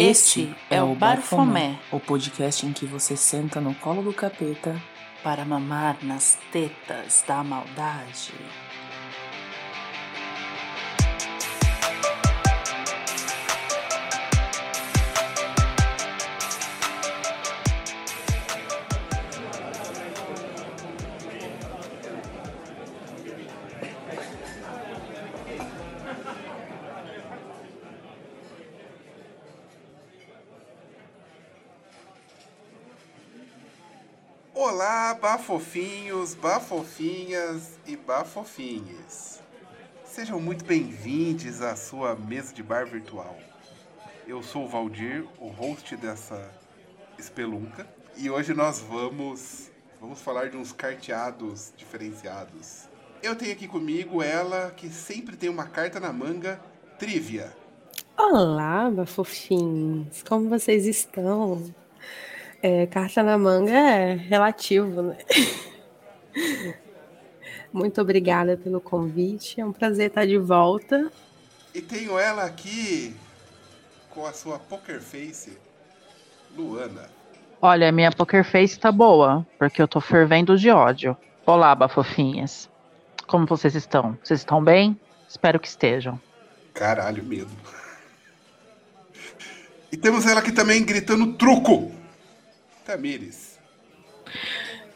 Este é o Barfomé, o podcast em que você senta no colo do capeta para mamar nas tetas da maldade. Bafofinhos, bafofinhas e bafofinhas. Sejam muito bem-vindos à sua mesa de bar virtual. Eu sou o Valdir, o host dessa espelunca, e hoje nós vamos vamos falar de uns carteados diferenciados. Eu tenho aqui comigo ela que sempre tem uma carta na manga, Trivia. Olá, bafofinhos, como vocês estão? É, carta na manga é relativo, né? Muito obrigada pelo convite. É um prazer estar de volta. E tenho ela aqui com a sua poker face, Luana. Olha, minha poker face tá boa, porque eu tô fervendo de ódio. Olá, bafofinhas. Como vocês estão? Vocês estão bem? Espero que estejam. Caralho, medo. E temos ela aqui também gritando truco. Tamires.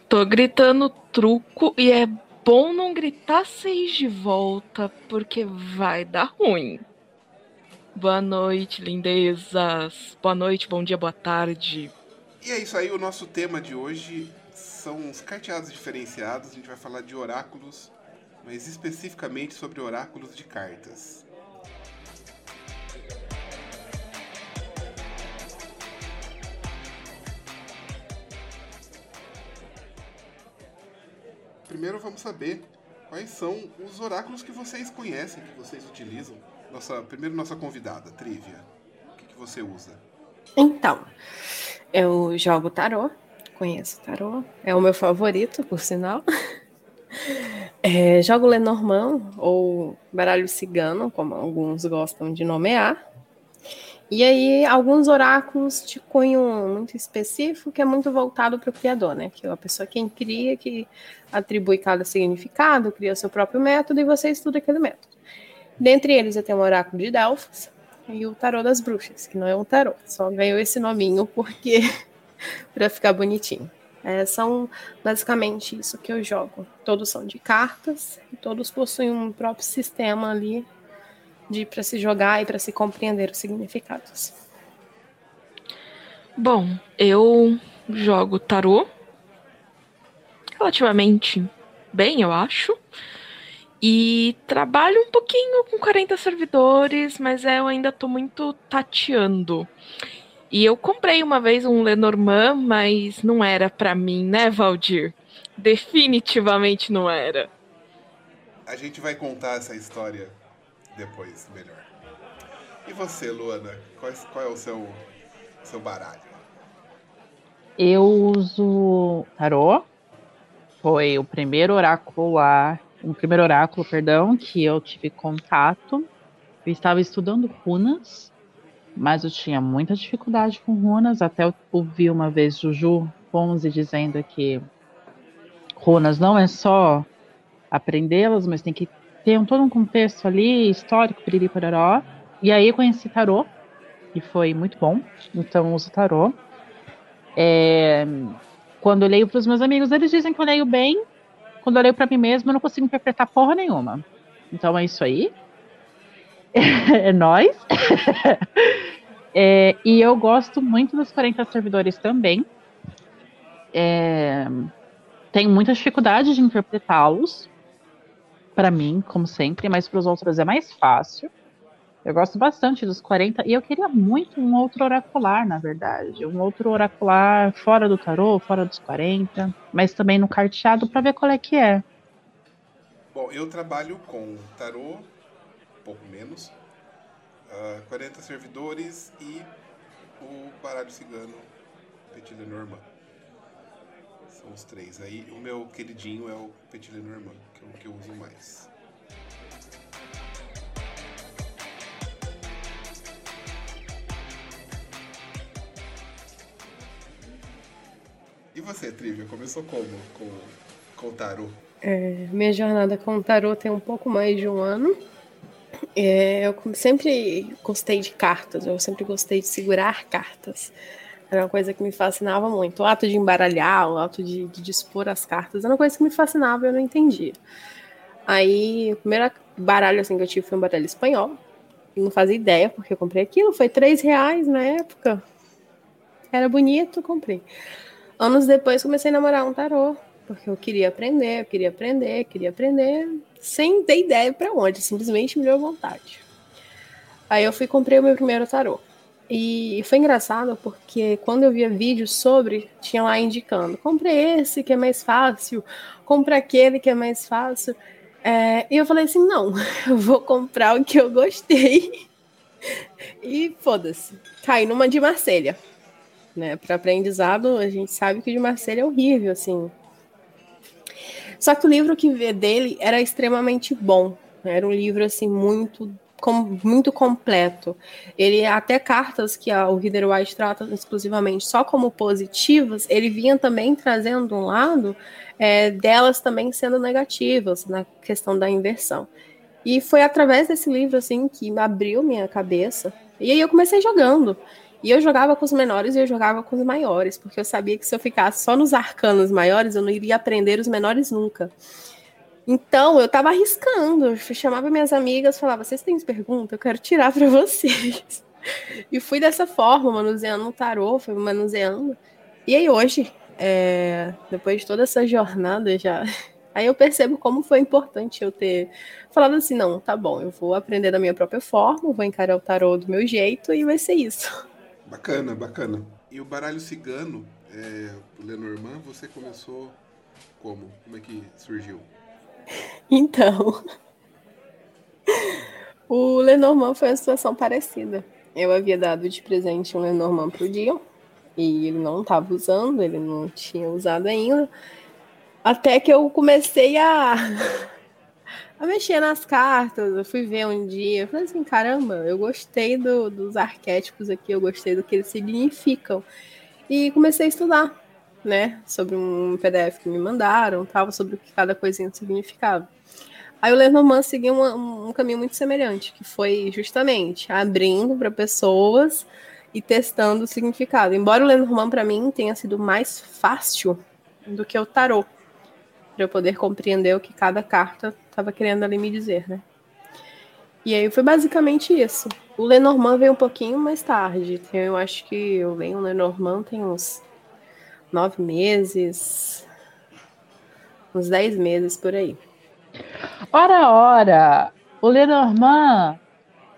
Tô gritando truco e é bom não gritar seis de volta, porque vai dar ruim. Boa noite, lindezas. Boa noite, bom dia, boa tarde. E é isso aí, o nosso tema de hoje são os carteados diferenciados. A gente vai falar de oráculos, mas especificamente sobre oráculos de cartas. Primeiro vamos saber quais são os oráculos que vocês conhecem, que vocês utilizam. Nossa, primeiro nossa convidada, Trivia. O que, que você usa? Então, eu jogo tarô, conheço tarô, é o meu favorito, por sinal. É, jogo Lenormand ou baralho cigano, como alguns gostam de nomear. E aí, alguns oráculos de cunho muito específico, que é muito voltado para o criador, né? Que é a pessoa quem cria, que atribui cada significado, cria seu próprio método e você estuda aquele método. Dentre eles, eu tenho o oráculo de Delfos e o tarô das bruxas, que não é um tarô, só ganhou esse nominho porque para ficar bonitinho. É, são basicamente isso que eu jogo. Todos são de cartas todos possuem um próprio sistema ali de para se jogar e para se compreender os significados. Bom, eu jogo tarô relativamente bem, eu acho. E trabalho um pouquinho com 40 servidores, mas eu ainda tô muito tateando. E eu comprei uma vez um Lenormand, mas não era para mim, né, Valdir? Definitivamente não era. A gente vai contar essa história depois, melhor. E você, Luana? Qual, qual é o seu, seu baralho? Eu uso tarô. Foi o primeiro oráculo lá, o primeiro oráculo, perdão, que eu tive contato. Eu estava estudando runas mas eu tinha muita dificuldade com runas. Até eu ouvi uma vez Juju Ponzi dizendo que runas não é só aprendê-las, mas tem que ter um, todo um contexto ali, histórico, piriri, pororó. E aí eu conheci tarô, e foi muito bom. Então uso tarô. É, quando eu leio para os meus amigos, eles dizem que eu leio bem. Quando eu leio para mim mesma, eu não consigo interpretar porra nenhuma. Então é isso aí. é nós. é, e eu gosto muito dos 40 servidores também. É, tenho muita dificuldade de interpretá-los. Para mim, como sempre, mas para os outros é mais fácil. Eu gosto bastante dos 40 e eu queria muito um outro oracular, na verdade. Um outro oracular fora do tarô, fora dos 40, mas também no carteado para ver qual é que é. Bom, eu trabalho com tarô, pouco menos, uh, 40 servidores e o baralho cigano Petit Lenormand são os três. Aí o meu queridinho é o Petit Lenormand, que é o que eu uso mais. E você, Trivia, começou como com, com o tarô? É, minha jornada com o tarô tem um pouco mais de um ano. É, eu sempre gostei de cartas, eu sempre gostei de segurar cartas. Era uma coisa que me fascinava muito. O ato de embaralhar, o ato de, de dispor as cartas, era uma coisa que me fascinava e eu não entendia. Aí, o primeiro baralho assim, que eu tive foi um baralho espanhol. Eu não fazia ideia porque eu comprei aquilo. Foi três reais na época. Era bonito, comprei. Anos depois comecei a namorar um tarô. Porque eu queria aprender, eu queria aprender, queria aprender, sem ter ideia para onde, simplesmente me deu vontade. Aí eu fui comprei o meu primeiro tarô. E foi engraçado porque quando eu via vídeos sobre, tinha lá indicando: compre esse que é mais fácil, compre aquele que é mais fácil. É, e eu falei assim: não, eu vou comprar o que eu gostei. e foda-se. Caí numa de Marselha. Né? Para aprendizado, a gente sabe que de Marselha é horrível, assim. Só que o livro que vê dele era extremamente bom. Era um livro assim muito com, muito completo. Ele até cartas que a, o Reader White trata exclusivamente só como positivas, ele vinha também trazendo um lado é, delas também sendo negativas na questão da inversão. E foi através desse livro assim que abriu minha cabeça. E aí eu comecei jogando. E eu jogava com os menores e eu jogava com os maiores, porque eu sabia que se eu ficasse só nos arcanos maiores, eu não iria aprender os menores nunca. Então, eu tava arriscando. Eu chamava minhas amigas, falava: "Vocês têm pergunta? Eu quero tirar para vocês". E fui dessa forma, manuseando o tarô, fui manuseando. E aí hoje, é, depois de toda essa jornada já, aí eu percebo como foi importante eu ter falado assim, não, tá bom, eu vou aprender da minha própria forma, vou encarar o tarô do meu jeito e vai ser isso. Bacana, bacana. E o baralho cigano, é, Lenormand, você começou como? Como é que surgiu? Então, o Lenormand foi uma situação parecida. Eu havia dado de presente um Lenormand pro Dion e ele não estava usando, ele não tinha usado ainda. Até que eu comecei a, a mexer nas cartas. Eu fui ver um dia, falei assim: caramba, eu gostei do, dos arquétipos aqui, eu gostei do que eles significam. E comecei a estudar né, sobre um PDF que me mandaram, tal, sobre o que cada coisinha significava. Aí o Lenormand seguiu um, um caminho muito semelhante, que foi justamente abrindo para pessoas e testando o significado. Embora o Lenormand para mim tenha sido mais fácil do que o tarô, para eu poder compreender o que cada carta estava querendo ali me dizer, né? E aí foi basicamente isso. O Lenormand veio um pouquinho mais tarde. Eu acho que eu venho o Lenormand tem uns nove meses, uns dez meses por aí. Ora, ora, o Lenormand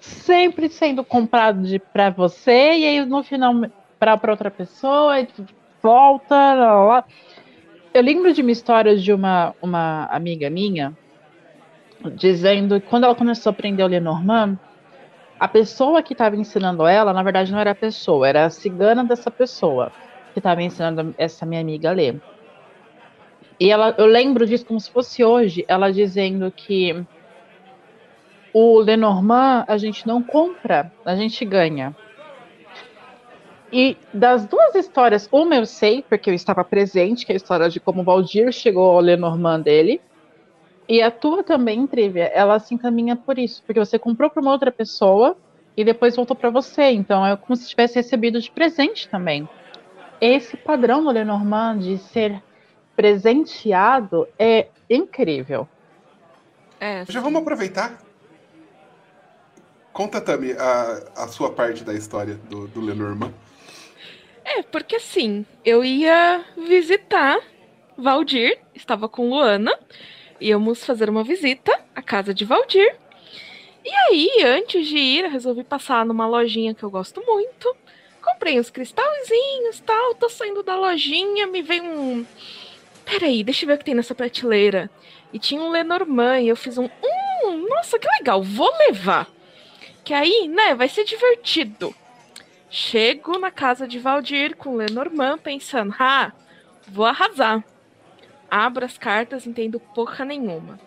sempre sendo comprado para você e aí no final para outra pessoa e volta. Lá, lá. Eu lembro de uma história de uma, uma amiga minha dizendo que quando ela começou a aprender o Lenormand, a pessoa que estava ensinando ela, na verdade, não era a pessoa, era a cigana dessa pessoa que estava ensinando essa minha amiga a ler. E ela, eu lembro disso como se fosse hoje, ela dizendo que o Lenormand a gente não compra, a gente ganha. E das duas histórias, uma eu sei, porque eu estava presente, que é a história de como Valdir chegou ao Lenormand dele. E a tua também, Trivia, ela se encaminha por isso, porque você comprou para uma outra pessoa e depois voltou para você. Então é como se tivesse recebido de presente também esse padrão do Lenormand de ser presenteado é incrível. É, Já vamos aproveitar. Conta, Tami, a, a sua parte da história do, do Lenormand. É, porque assim, eu ia visitar Valdir, estava com Luana, íamos fazer uma visita à casa de Valdir. E aí, antes de ir, eu resolvi passar numa lojinha que eu gosto muito, comprei uns cristalzinhos tal, tô saindo da lojinha, me vem um. Peraí, deixa eu ver o que tem nessa prateleira. E tinha um Lenormand, e eu fiz um. Hum, nossa, que legal, vou levar. Que aí, né, vai ser divertido. Chego na casa de Valdir com o Lenormand, pensando, ah, vou arrasar. Abro as cartas, entendo porra nenhuma.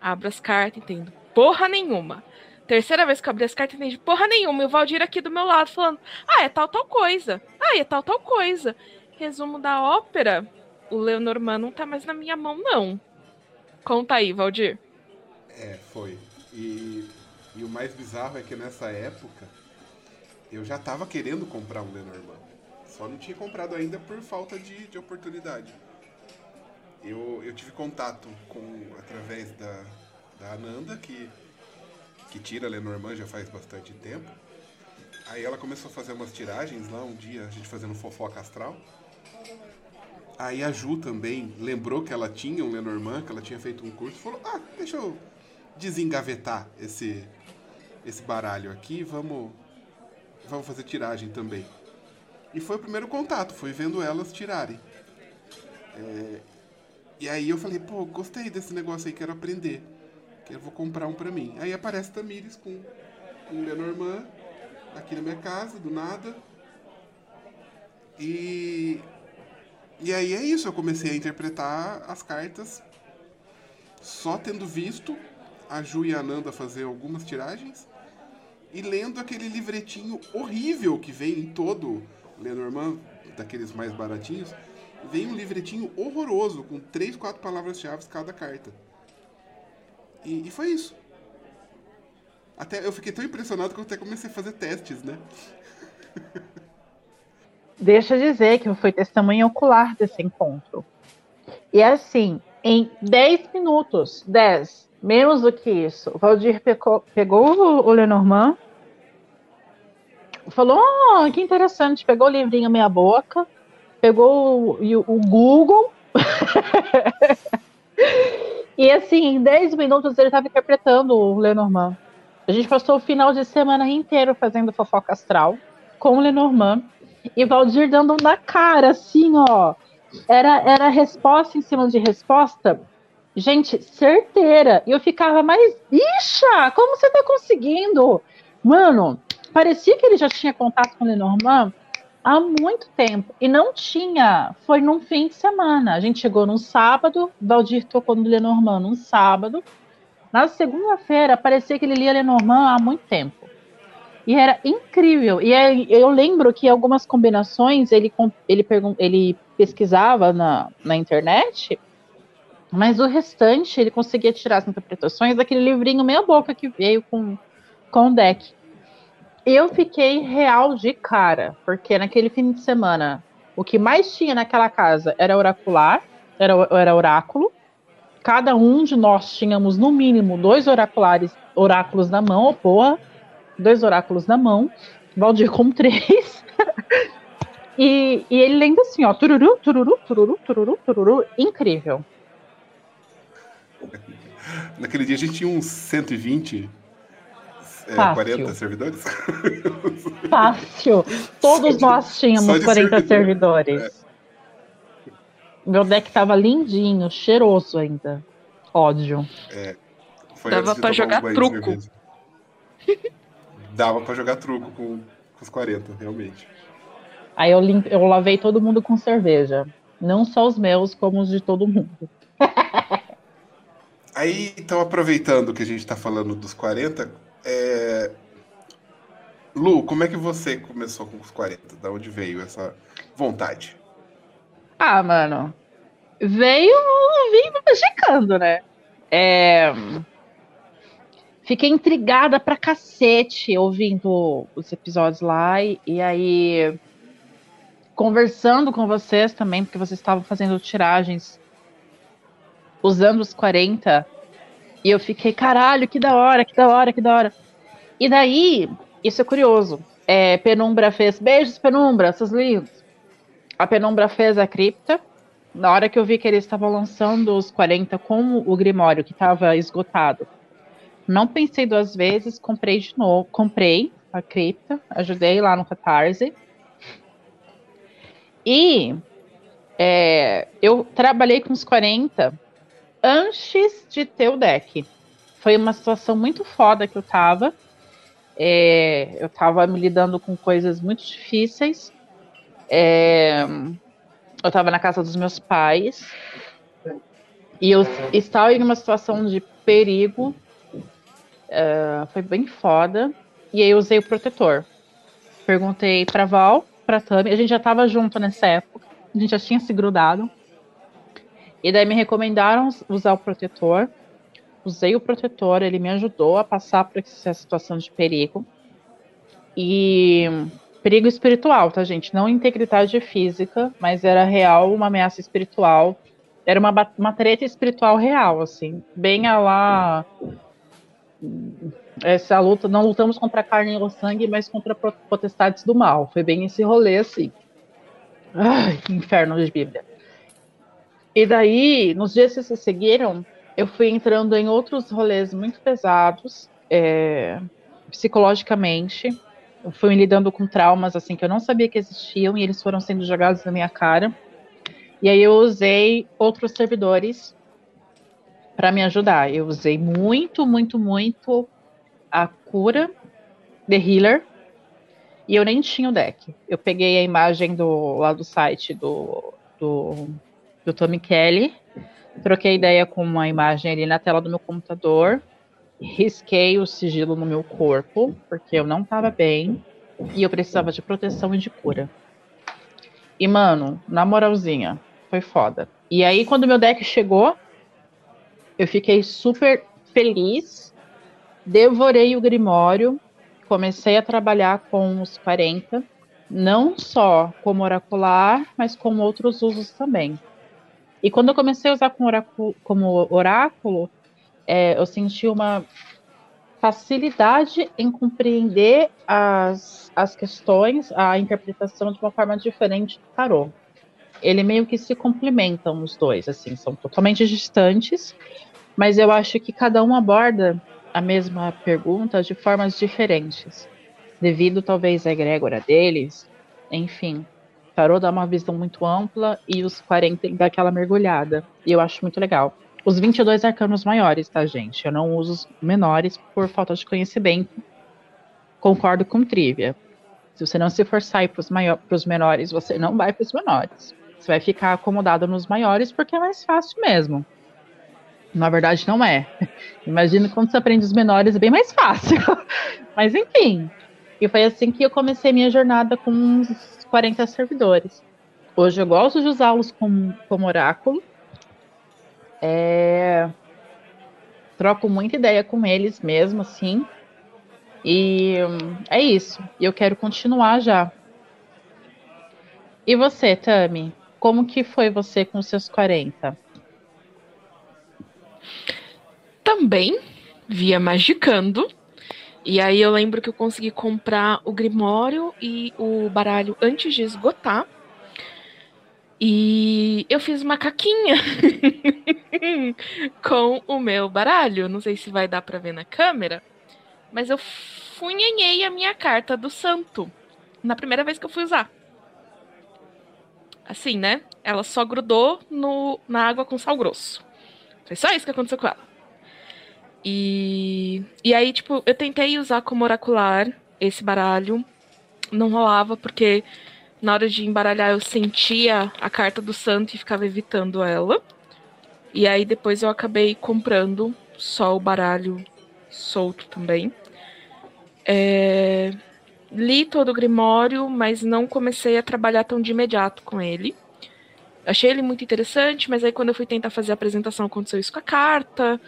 Abro as cartas, entendo porra nenhuma. Terceira vez que eu abri as cartas, entendi porra nenhuma. E o Valdir aqui do meu lado falando: ah, é tal, tal coisa. Ah, é tal, tal coisa. Resumo da ópera: o Leonormand não tá mais na minha mão, não. Conta aí, Valdir. É, foi. E, e o mais bizarro é que nessa época eu já tava querendo comprar um Lenormand. Só não tinha comprado ainda por falta de, de oportunidade. Eu, eu tive contato com através da, da Ananda, que, que tira Lenormand já faz bastante tempo. Aí ela começou a fazer umas tiragens lá um dia, a gente fazendo fofoca astral. Aí a Ju também lembrou que ela tinha um Lenormand, que ela tinha feito um curso, falou: "Ah, deixa eu desengavetar esse esse baralho aqui, vamos vamos fazer tiragem também". E foi o primeiro contato, foi vendo elas tirarem. É, e aí eu falei, pô, gostei desse negócio aí, quero aprender. Que eu vou comprar um pra mim. Aí aparece Tamires com, com Lenormand aqui na minha casa, do nada. E, e aí é isso, eu comecei a interpretar as cartas só tendo visto a Ju e a Ananda fazer algumas tiragens e lendo aquele livretinho horrível que vem em todo Lenormand, daqueles mais baratinhos, vem um livretinho horroroso, com três, quatro palavras-chave cada carta. E, e, foi isso. Até eu fiquei tão impressionado que eu até comecei a fazer testes, né? Deixa eu dizer que foi testemunha ocular desse encontro. E assim, em 10 minutos, 10, menos do que isso, Valdir pegou, pegou o Lenormand, falou: oh, que interessante, pegou o livrinho meia boca, pegou o, o Google. e assim, em 10 minutos ele estava interpretando o Lenormand. A gente passou o final de semana inteiro fazendo fofoca astral com o Lenormand. E Valdir dando na cara, assim, ó. Era, era resposta em cima de resposta. Gente, certeira. E eu ficava, mas, bicha, como você tá conseguindo? Mano, parecia que ele já tinha contato com o Lenormand há muito tempo. E não tinha. Foi num fim de semana. A gente chegou num sábado, Valdir tocou no Lenormand num sábado. Na segunda-feira, parecia que ele lia Lenormand há muito tempo. E era incrível. E eu lembro que algumas combinações ele, ele, ele pesquisava na, na internet, mas o restante ele conseguia tirar as interpretações daquele livrinho meia boca que veio com, com o deck eu fiquei real de cara, porque naquele fim de semana o que mais tinha naquela casa era oracular, era, era oráculo. Cada um de nós tínhamos no mínimo dois oraculares, oráculos na mão, oh, porra, dois oráculos na mão. Valdir com três. e, e ele lendo assim, ó, tururu, tururu, tururu, tururu, tururu, incrível. Naquele dia a gente tinha uns 120 é, 40 servidores? Fácil. Todos nós tínhamos 40 servidor. servidores. É. Meu deck tava lindinho, cheiroso ainda. Ódio. É. Dava pra jogar truco. Dava pra jogar truco com, com os 40, realmente. Aí eu, limpe, eu lavei todo mundo com cerveja. Não só os meus, como os de todo mundo. Aí, então, aproveitando que a gente tá falando dos 40, é... Lu, como é que você começou com os 40? Da onde veio essa vontade? Ah, mano. Veio, vim magicando, né? É... Fiquei intrigada pra cacete ouvindo os episódios lá. E, e aí, conversando com vocês também, porque vocês estavam fazendo tiragens usando os 40 e eu fiquei, caralho, que da hora, que da hora, que da hora. E daí, isso é curioso. É, Penumbra fez beijos, Penumbra, seus lindos. A Penumbra fez a cripta. Na hora que eu vi que eles estavam lançando os 40 com o Grimório, que estava esgotado, não pensei duas vezes, comprei de novo, comprei a cripta, ajudei lá no Catarse. E é, eu trabalhei com os 40 antes de ter o deck. Foi uma situação muito foda que eu tava. É, eu tava me lidando com coisas muito difíceis. É, eu tava na casa dos meus pais. E eu estava em uma situação de perigo. É, foi bem foda. E aí eu usei o protetor. Perguntei pra Val, pra Tami. A gente já tava junto nessa época. A gente já tinha se grudado. E daí me recomendaram usar o protetor. Usei o protetor, ele me ajudou a passar por essa situação de perigo. E perigo espiritual, tá, gente? Não integridade física, mas era real uma ameaça espiritual. Era uma, uma treta espiritual real, assim. Bem a lá. Essa luta, não lutamos contra a carne e o sangue, mas contra potestades do mal. Foi bem esse rolê, assim. Ai, inferno de Bíblia. E daí, nos dias que se seguiram, eu fui entrando em outros rolês muito pesados, é, psicologicamente. Eu fui lidando com traumas assim que eu não sabia que existiam e eles foram sendo jogados na minha cara. E aí eu usei outros servidores para me ajudar. Eu usei muito, muito, muito a cura The Healer. E eu nem tinha o deck. Eu peguei a imagem do, lá do site do, do do Tommy Kelly. Troquei ideia com uma imagem ali na tela do meu computador. Risquei o sigilo no meu corpo, porque eu não estava bem. E eu precisava de proteção e de cura. E, mano, na moralzinha, foi foda. E aí, quando meu deck chegou, eu fiquei super feliz. Devorei o Grimório. Comecei a trabalhar com os 40. Não só como oracular, mas com outros usos também. E quando eu comecei a usar como oráculo, como oráculo é, eu senti uma facilidade em compreender as, as questões, a interpretação de uma forma diferente do tarô. Ele meio que se complementam os dois, assim, são totalmente distantes, mas eu acho que cada um aborda a mesma pergunta de formas diferentes, devido talvez à egrégora deles, enfim tarô dá uma visão muito ampla e os 40 dá aquela mergulhada. E eu acho muito legal. Os 22 arcanos maiores, tá, gente? Eu não uso os menores por falta de conhecimento. Concordo com Trivia. Se você não se forçar para os menores, você não vai para os menores. Você vai ficar acomodado nos maiores porque é mais fácil mesmo. Na verdade, não é. Imagina quando você aprende os menores, é bem mais fácil. Mas enfim. E foi assim que eu comecei minha jornada com uns 40 servidores. Hoje eu gosto de usá-los como, como oráculo. É... Troco muita ideia com eles mesmo, assim. E é isso. E eu quero continuar já. E você, Tami? Como que foi você com seus 40? Também via Magicando. E aí eu lembro que eu consegui comprar o Grimório e o baralho antes de esgotar. E eu fiz uma caquinha com o meu baralho. Não sei se vai dar para ver na câmera, mas eu funhenhei a minha carta do santo na primeira vez que eu fui usar. Assim, né? Ela só grudou no, na água com sal grosso. Foi só isso que aconteceu com ela. E, e aí, tipo, eu tentei usar como oracular esse baralho. Não rolava, porque na hora de embaralhar eu sentia a carta do santo e ficava evitando ela. E aí depois eu acabei comprando só o baralho solto também. É... Li todo o Grimório, mas não comecei a trabalhar tão de imediato com ele. Achei ele muito interessante, mas aí quando eu fui tentar fazer a apresentação aconteceu isso com a carta.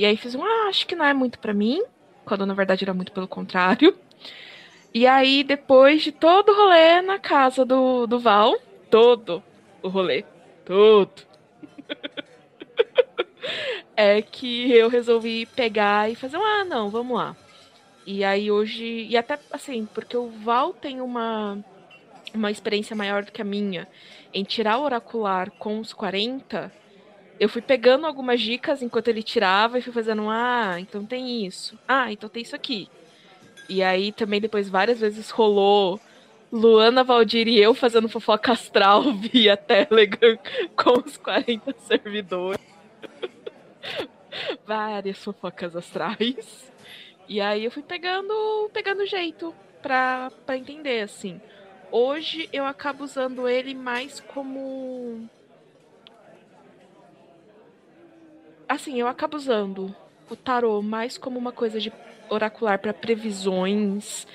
E aí fiz um, ah, acho que não é muito para mim, quando na verdade era muito pelo contrário. E aí, depois de todo o rolê na casa do, do Val, todo o rolê, todo, é que eu resolvi pegar e fazer um, ah, não, vamos lá. E aí hoje, e até assim, porque o Val tem uma, uma experiência maior do que a minha em tirar o oracular com os 40, eu fui pegando algumas dicas enquanto ele tirava e fui fazendo, ah, então tem isso. Ah, então tem isso aqui. E aí também depois várias vezes rolou Luana, Valdir e eu fazendo fofoca astral via Telegram com os 40 servidores. Várias fofocas astrais. E aí eu fui pegando, pegando jeito pra entender, assim. Hoje eu acabo usando ele mais como assim, eu acabo usando o tarô mais como uma coisa de oracular para previsões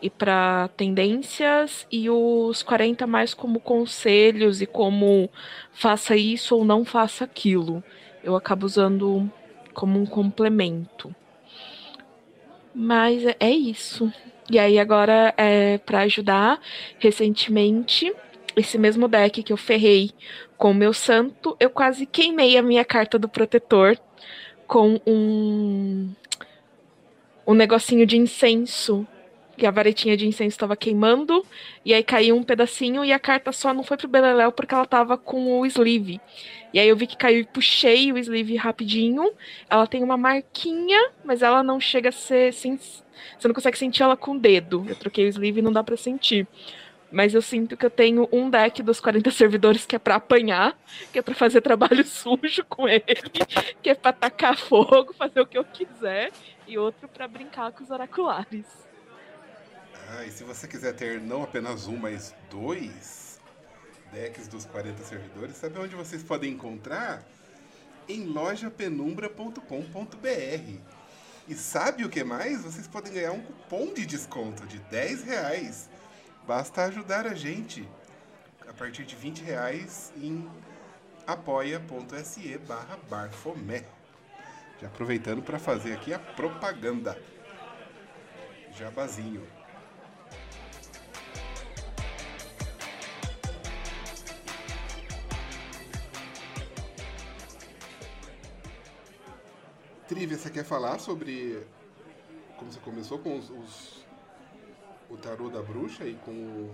e para tendências e os 40 mais como conselhos e como faça isso ou não faça aquilo. Eu acabo usando como um complemento. Mas é, é isso. E aí agora é para ajudar, recentemente esse mesmo deck que eu ferrei com o meu santo, eu quase queimei a minha carta do protetor com um um negocinho de incenso que a varetinha de incenso estava queimando, e aí caiu um pedacinho e a carta só não foi pro Beleléu porque ela tava com o sleeve. E aí eu vi que caiu e puxei o sleeve rapidinho. Ela tem uma marquinha, mas ela não chega a ser. Você não consegue sentir ela com o dedo. Eu troquei o sleeve e não dá para sentir. Mas eu sinto que eu tenho um deck dos 40 servidores que é para apanhar, que é para fazer trabalho sujo com ele, que é para tacar fogo, fazer o que eu quiser, e outro para brincar com os oraculares. Ah, e se você quiser ter não apenas um, mas dois decks dos 40 servidores, sabe onde vocês podem encontrar? Em lojapenumbra.com.br. E sabe o que mais? Vocês podem ganhar um cupom de desconto de 10 reais. Basta ajudar a gente a partir de 20 reais em apoia.se barra barfomé. Já aproveitando para fazer aqui a propaganda. Jabazinho. Trivia, você quer falar sobre como você começou com os, os, o tarô da bruxa e com o...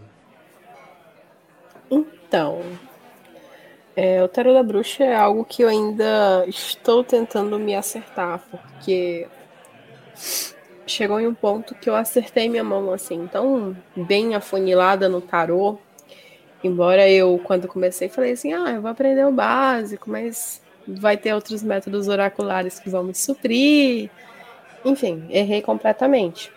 Então, é, o tarô da bruxa é algo que eu ainda estou tentando me acertar, porque chegou em um ponto que eu acertei minha mão assim, tão bem afunilada no tarô. Embora eu, quando comecei, falei assim: ah, eu vou aprender o básico, mas vai ter outros métodos oraculares que vão me suprir. Enfim, errei completamente.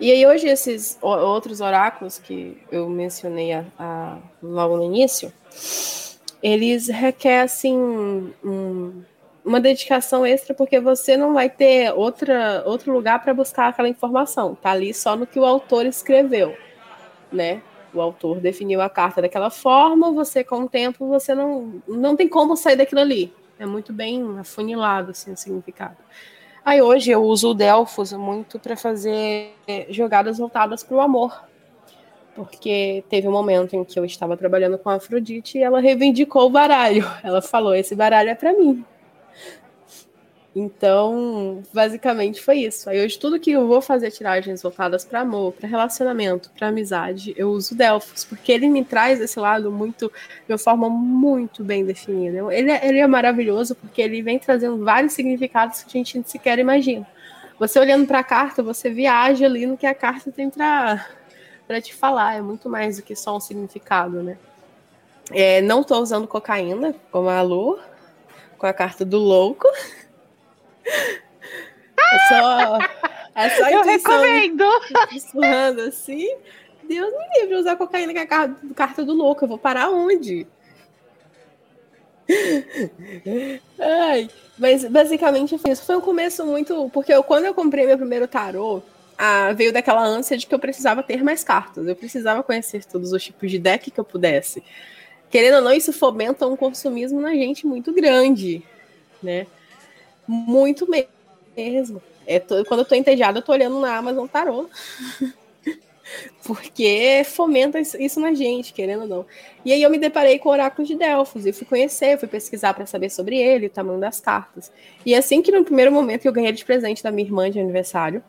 E aí hoje esses outros oráculos que eu mencionei a, a, logo no início, eles requerem um, uma dedicação extra porque você não vai ter outra, outro lugar para buscar aquela informação. Tá ali só no que o autor escreveu, né? o autor definiu a carta daquela forma, você com o tempo você não não tem como sair daquilo ali. É muito bem afunilado assim o significado. Aí hoje eu uso o Delfos muito para fazer jogadas voltadas para o amor. Porque teve um momento em que eu estava trabalhando com a Afrodite e ela reivindicou o baralho. Ela falou: "Esse baralho é para mim". Então, basicamente foi isso. Aí hoje tudo que eu vou fazer tiragens voltadas para amor, para relacionamento, para amizade, eu uso Delphos, porque ele me traz esse lado muito, de uma forma muito bem definida. Ele, é, ele é maravilhoso porque ele vem trazendo vários significados que a gente sequer imagina. Você olhando para a carta, você viaja ali no que a carta tem para te falar. É muito mais do que só um significado, né? É, não estou usando cocaína, como a Lu, com a carta do louco. É só. É só Eu recomendo. Sussurrando assim. Deus me livre usar cocaína que é a carta do louco. Eu vou parar onde? Ai, mas basicamente foi isso. Foi um começo muito. Porque eu, quando eu comprei meu primeiro tarô, ah, veio daquela ânsia de que eu precisava ter mais cartas. Eu precisava conhecer todos os tipos de deck que eu pudesse. Querendo ou não, isso fomenta um consumismo na gente muito grande, né? Muito mesmo. É, tô, quando eu tô entediada, eu tô olhando na Amazon Tarô. Porque fomenta isso na gente, querendo ou não. E aí eu me deparei com o oráculo de Delfos e fui conhecer, fui pesquisar para saber sobre ele, o tamanho das cartas. E assim que no primeiro momento eu ganhei de presente da minha irmã de aniversário.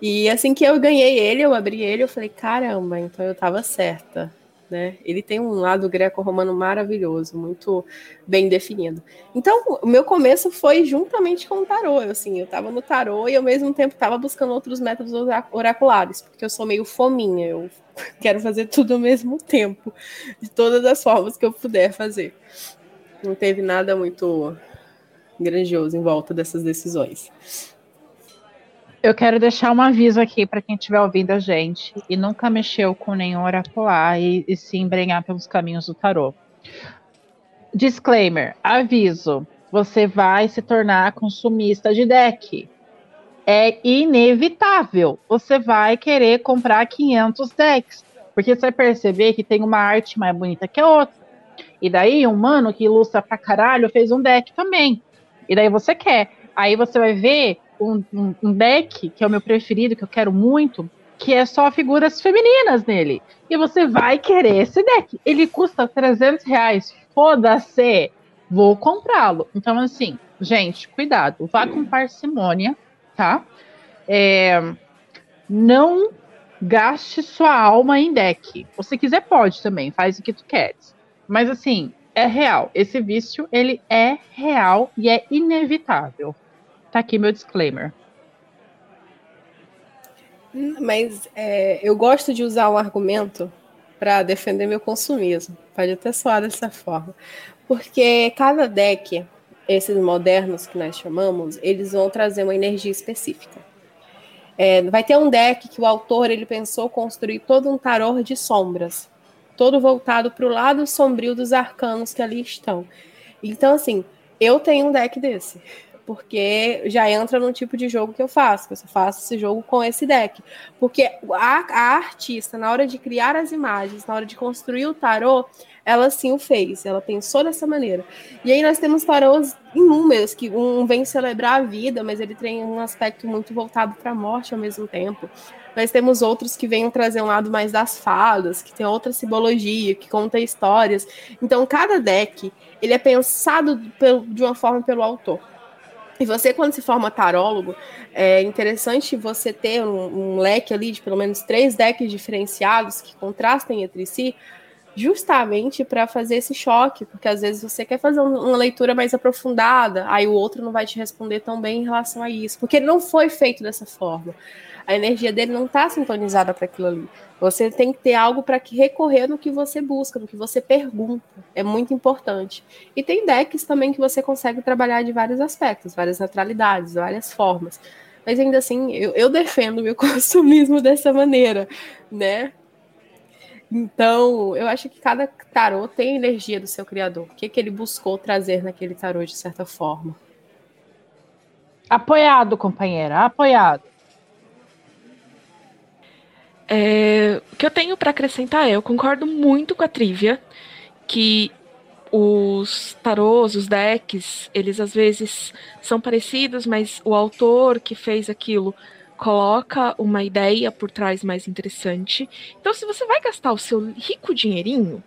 E assim que eu ganhei ele, eu abri ele, eu falei, caramba, então eu tava certa né? Ele tem um lado greco-romano maravilhoso, muito bem definido. Então, o meu começo foi juntamente com o tarô. Assim, eu estava no tarô e ao mesmo tempo estava buscando outros métodos oraculares, porque eu sou meio fominha, eu quero fazer tudo ao mesmo tempo, de todas as formas que eu puder fazer. Não teve nada muito grandioso em volta dessas decisões. Eu quero deixar um aviso aqui para quem estiver ouvindo a gente e nunca mexeu com nenhum oracular e, e se embrenhar pelos caminhos do tarô. Disclaimer: aviso, você vai se tornar consumista de deck. é inevitável. Você vai querer comprar 500 decks, porque você vai perceber que tem uma arte mais bonita que a outra. E daí, um mano que ilustra pra caralho fez um deck também. E daí você quer. Aí você vai ver um, um, um deck, que é o meu preferido, que eu quero muito, que é só figuras femininas nele. E você vai querer esse deck. Ele custa 300 reais. Foda-se! Vou comprá-lo. Então, assim, gente, cuidado. Vá com parcimônia tá? É, não gaste sua alma em deck. Se quiser, pode também, faz o que tu queres. Mas assim, é real. Esse vício, ele é real e é inevitável. Tá aqui meu disclaimer. Mas é, eu gosto de usar um argumento para defender meu consumismo. Pode até soar dessa forma. Porque cada deck esses modernos que nós chamamos, eles vão trazer uma energia específica. É, vai ter um deck que o autor ele pensou construir todo um tarô de sombras, todo voltado para o lado sombrio dos arcanos que ali estão. Então, assim, eu tenho um deck desse porque já entra no tipo de jogo que eu faço, que eu faço esse jogo com esse deck. Porque a, a, artista, na hora de criar as imagens, na hora de construir o tarô, ela sim o fez, ela pensou dessa maneira. E aí nós temos tarôs inúmeros, que um vem celebrar a vida, mas ele tem um aspecto muito voltado para a morte ao mesmo tempo. Nós temos outros que vêm trazer um lado mais das fadas, que tem outra simbologia, que conta histórias. Então, cada deck, ele é pensado de uma forma pelo autor. E você, quando se forma tarólogo, é interessante você ter um, um, leque ali de pelo menos três decks diferenciados que contrastem entre si, justamente para fazer esse choque, porque às vezes você quer fazer uma leitura mais aprofundada, aí o outro não vai te responder tão bem em relação a isso, porque não foi feito dessa forma a energia dele não está sintonizada para aquilo ali. Você tem que ter algo para recorrer no que você busca, no que você pergunta. É muito importante. E tem decks também que você consegue trabalhar de vários aspectos, várias naturalidades, várias formas. Mas ainda assim, eu, eu defendo meu consumismo dessa maneira, né? Então, eu acho que cada tarô tem a energia do seu criador. O que, que ele buscou trazer naquele tarô, de certa forma. Apoiado, companheira, apoiado. É, o que eu tenho para acrescentar é, eu concordo muito com a trivia que os tarôs, os decks, eles às vezes são parecidos, mas o autor que fez aquilo coloca uma ideia por trás mais interessante. Então, se você vai gastar o seu rico dinheirinho,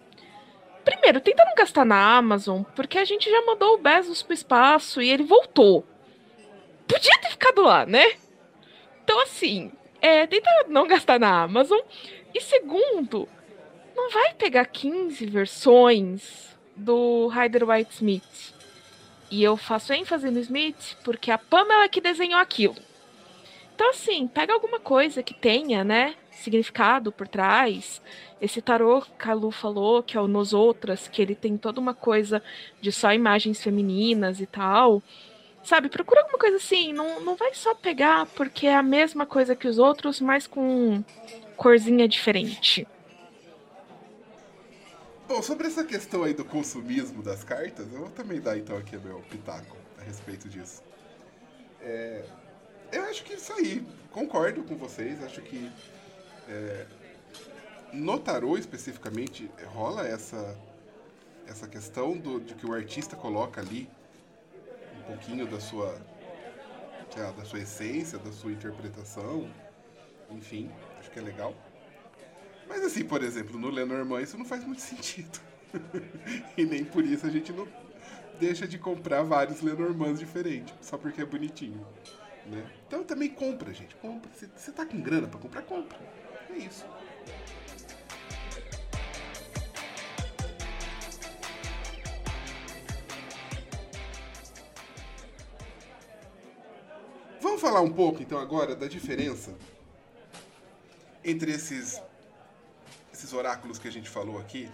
primeiro, tenta não gastar na Amazon, porque a gente já mandou o Bezos pro espaço e ele voltou. Podia ter ficado lá, né? Então, assim, é, tenta não gastar na Amazon. E segundo, não vai pegar 15 versões do Ryder White Smith. E eu faço ênfase no Smith porque a Pamela que desenhou aquilo. Então, assim, pega alguma coisa que tenha, né? Significado por trás. Esse tarô que a Lu falou, que é o Nos Outras, que ele tem toda uma coisa de só imagens femininas e tal. Sabe, procura alguma coisa assim. Não, não vai só pegar porque é a mesma coisa que os outros, mas com corzinha diferente. Bom, sobre essa questão aí do consumismo das cartas, eu vou também dar então aqui meu pitaco a respeito disso. É, eu acho que isso aí, concordo com vocês, acho que é, no tarô especificamente rola essa, essa questão do, de que o artista coloca ali pouquinho da sua, lá, da sua essência, da sua interpretação, enfim, acho que é legal. Mas assim, por exemplo, no Lenormand isso não faz muito sentido. e nem por isso a gente não deixa de comprar vários Lenormands diferentes, só porque é bonitinho. Né? Então também compra, gente, compra. Você tá com grana para comprar, compra. É isso. Vamos falar um pouco então agora da diferença entre esses esses oráculos que a gente falou aqui.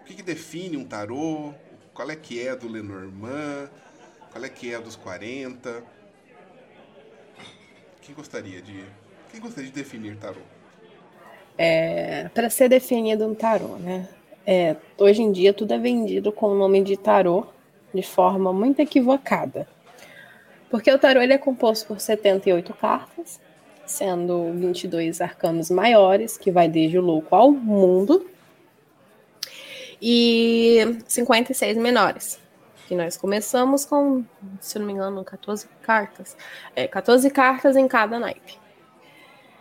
O que, que define um tarô? Qual é que é do Lenormand? Qual é que é dos 40? Quem gostaria de quem gostaria de definir tarô? É, para ser definido um tarô, né? É, hoje em dia tudo é vendido com o nome de tarô de forma muito equivocada. Porque o tarô ele é composto por 78 cartas, sendo 22 arcanos maiores, que vai desde o louco ao mundo, e 56 menores. Que nós começamos com, se não me engano, 14 cartas. É, 14 cartas em cada naipe.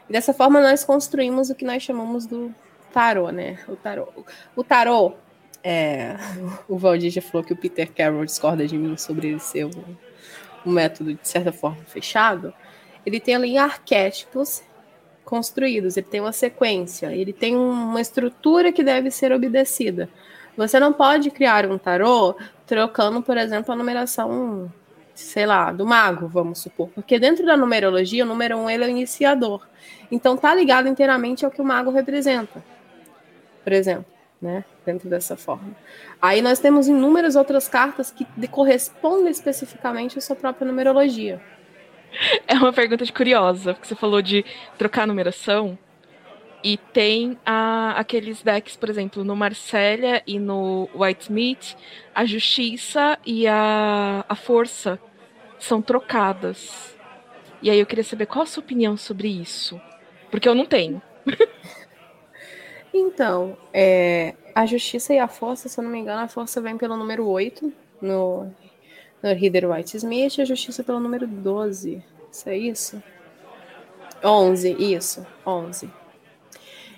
Dessa forma nós construímos o que nós chamamos do tarô, né? O tarô. O tarô, é, o Valdir já falou que o Peter Carroll discorda de mim sobre ele ser um, um método, de certa forma, fechado. Ele tem ali arquétipos construídos, ele tem uma sequência, ele tem uma estrutura que deve ser obedecida. Você não pode criar um tarô trocando, por exemplo, a numeração, sei lá, do mago, vamos supor. Porque dentro da numerologia, o número um ele é o iniciador. Então tá ligado inteiramente ao que o mago representa. Por exemplo, né? Dentro dessa forma. Aí nós temos inúmeras outras cartas que correspondem especificamente à sua própria numerologia. É uma pergunta de curiosa, porque você falou de trocar a numeração. E tem a, aqueles decks, por exemplo, no Marcélia e no Whitesmith, a Justiça e a, a Força são trocadas. E aí eu queria saber qual a sua opinião sobre isso. Porque eu não tenho. então, é, a Justiça e a Força, se eu não me engano, a Força vem pelo número 8 no, no Reader Whitesmith e a Justiça pelo número 12. Isso é isso? 11, isso, 11.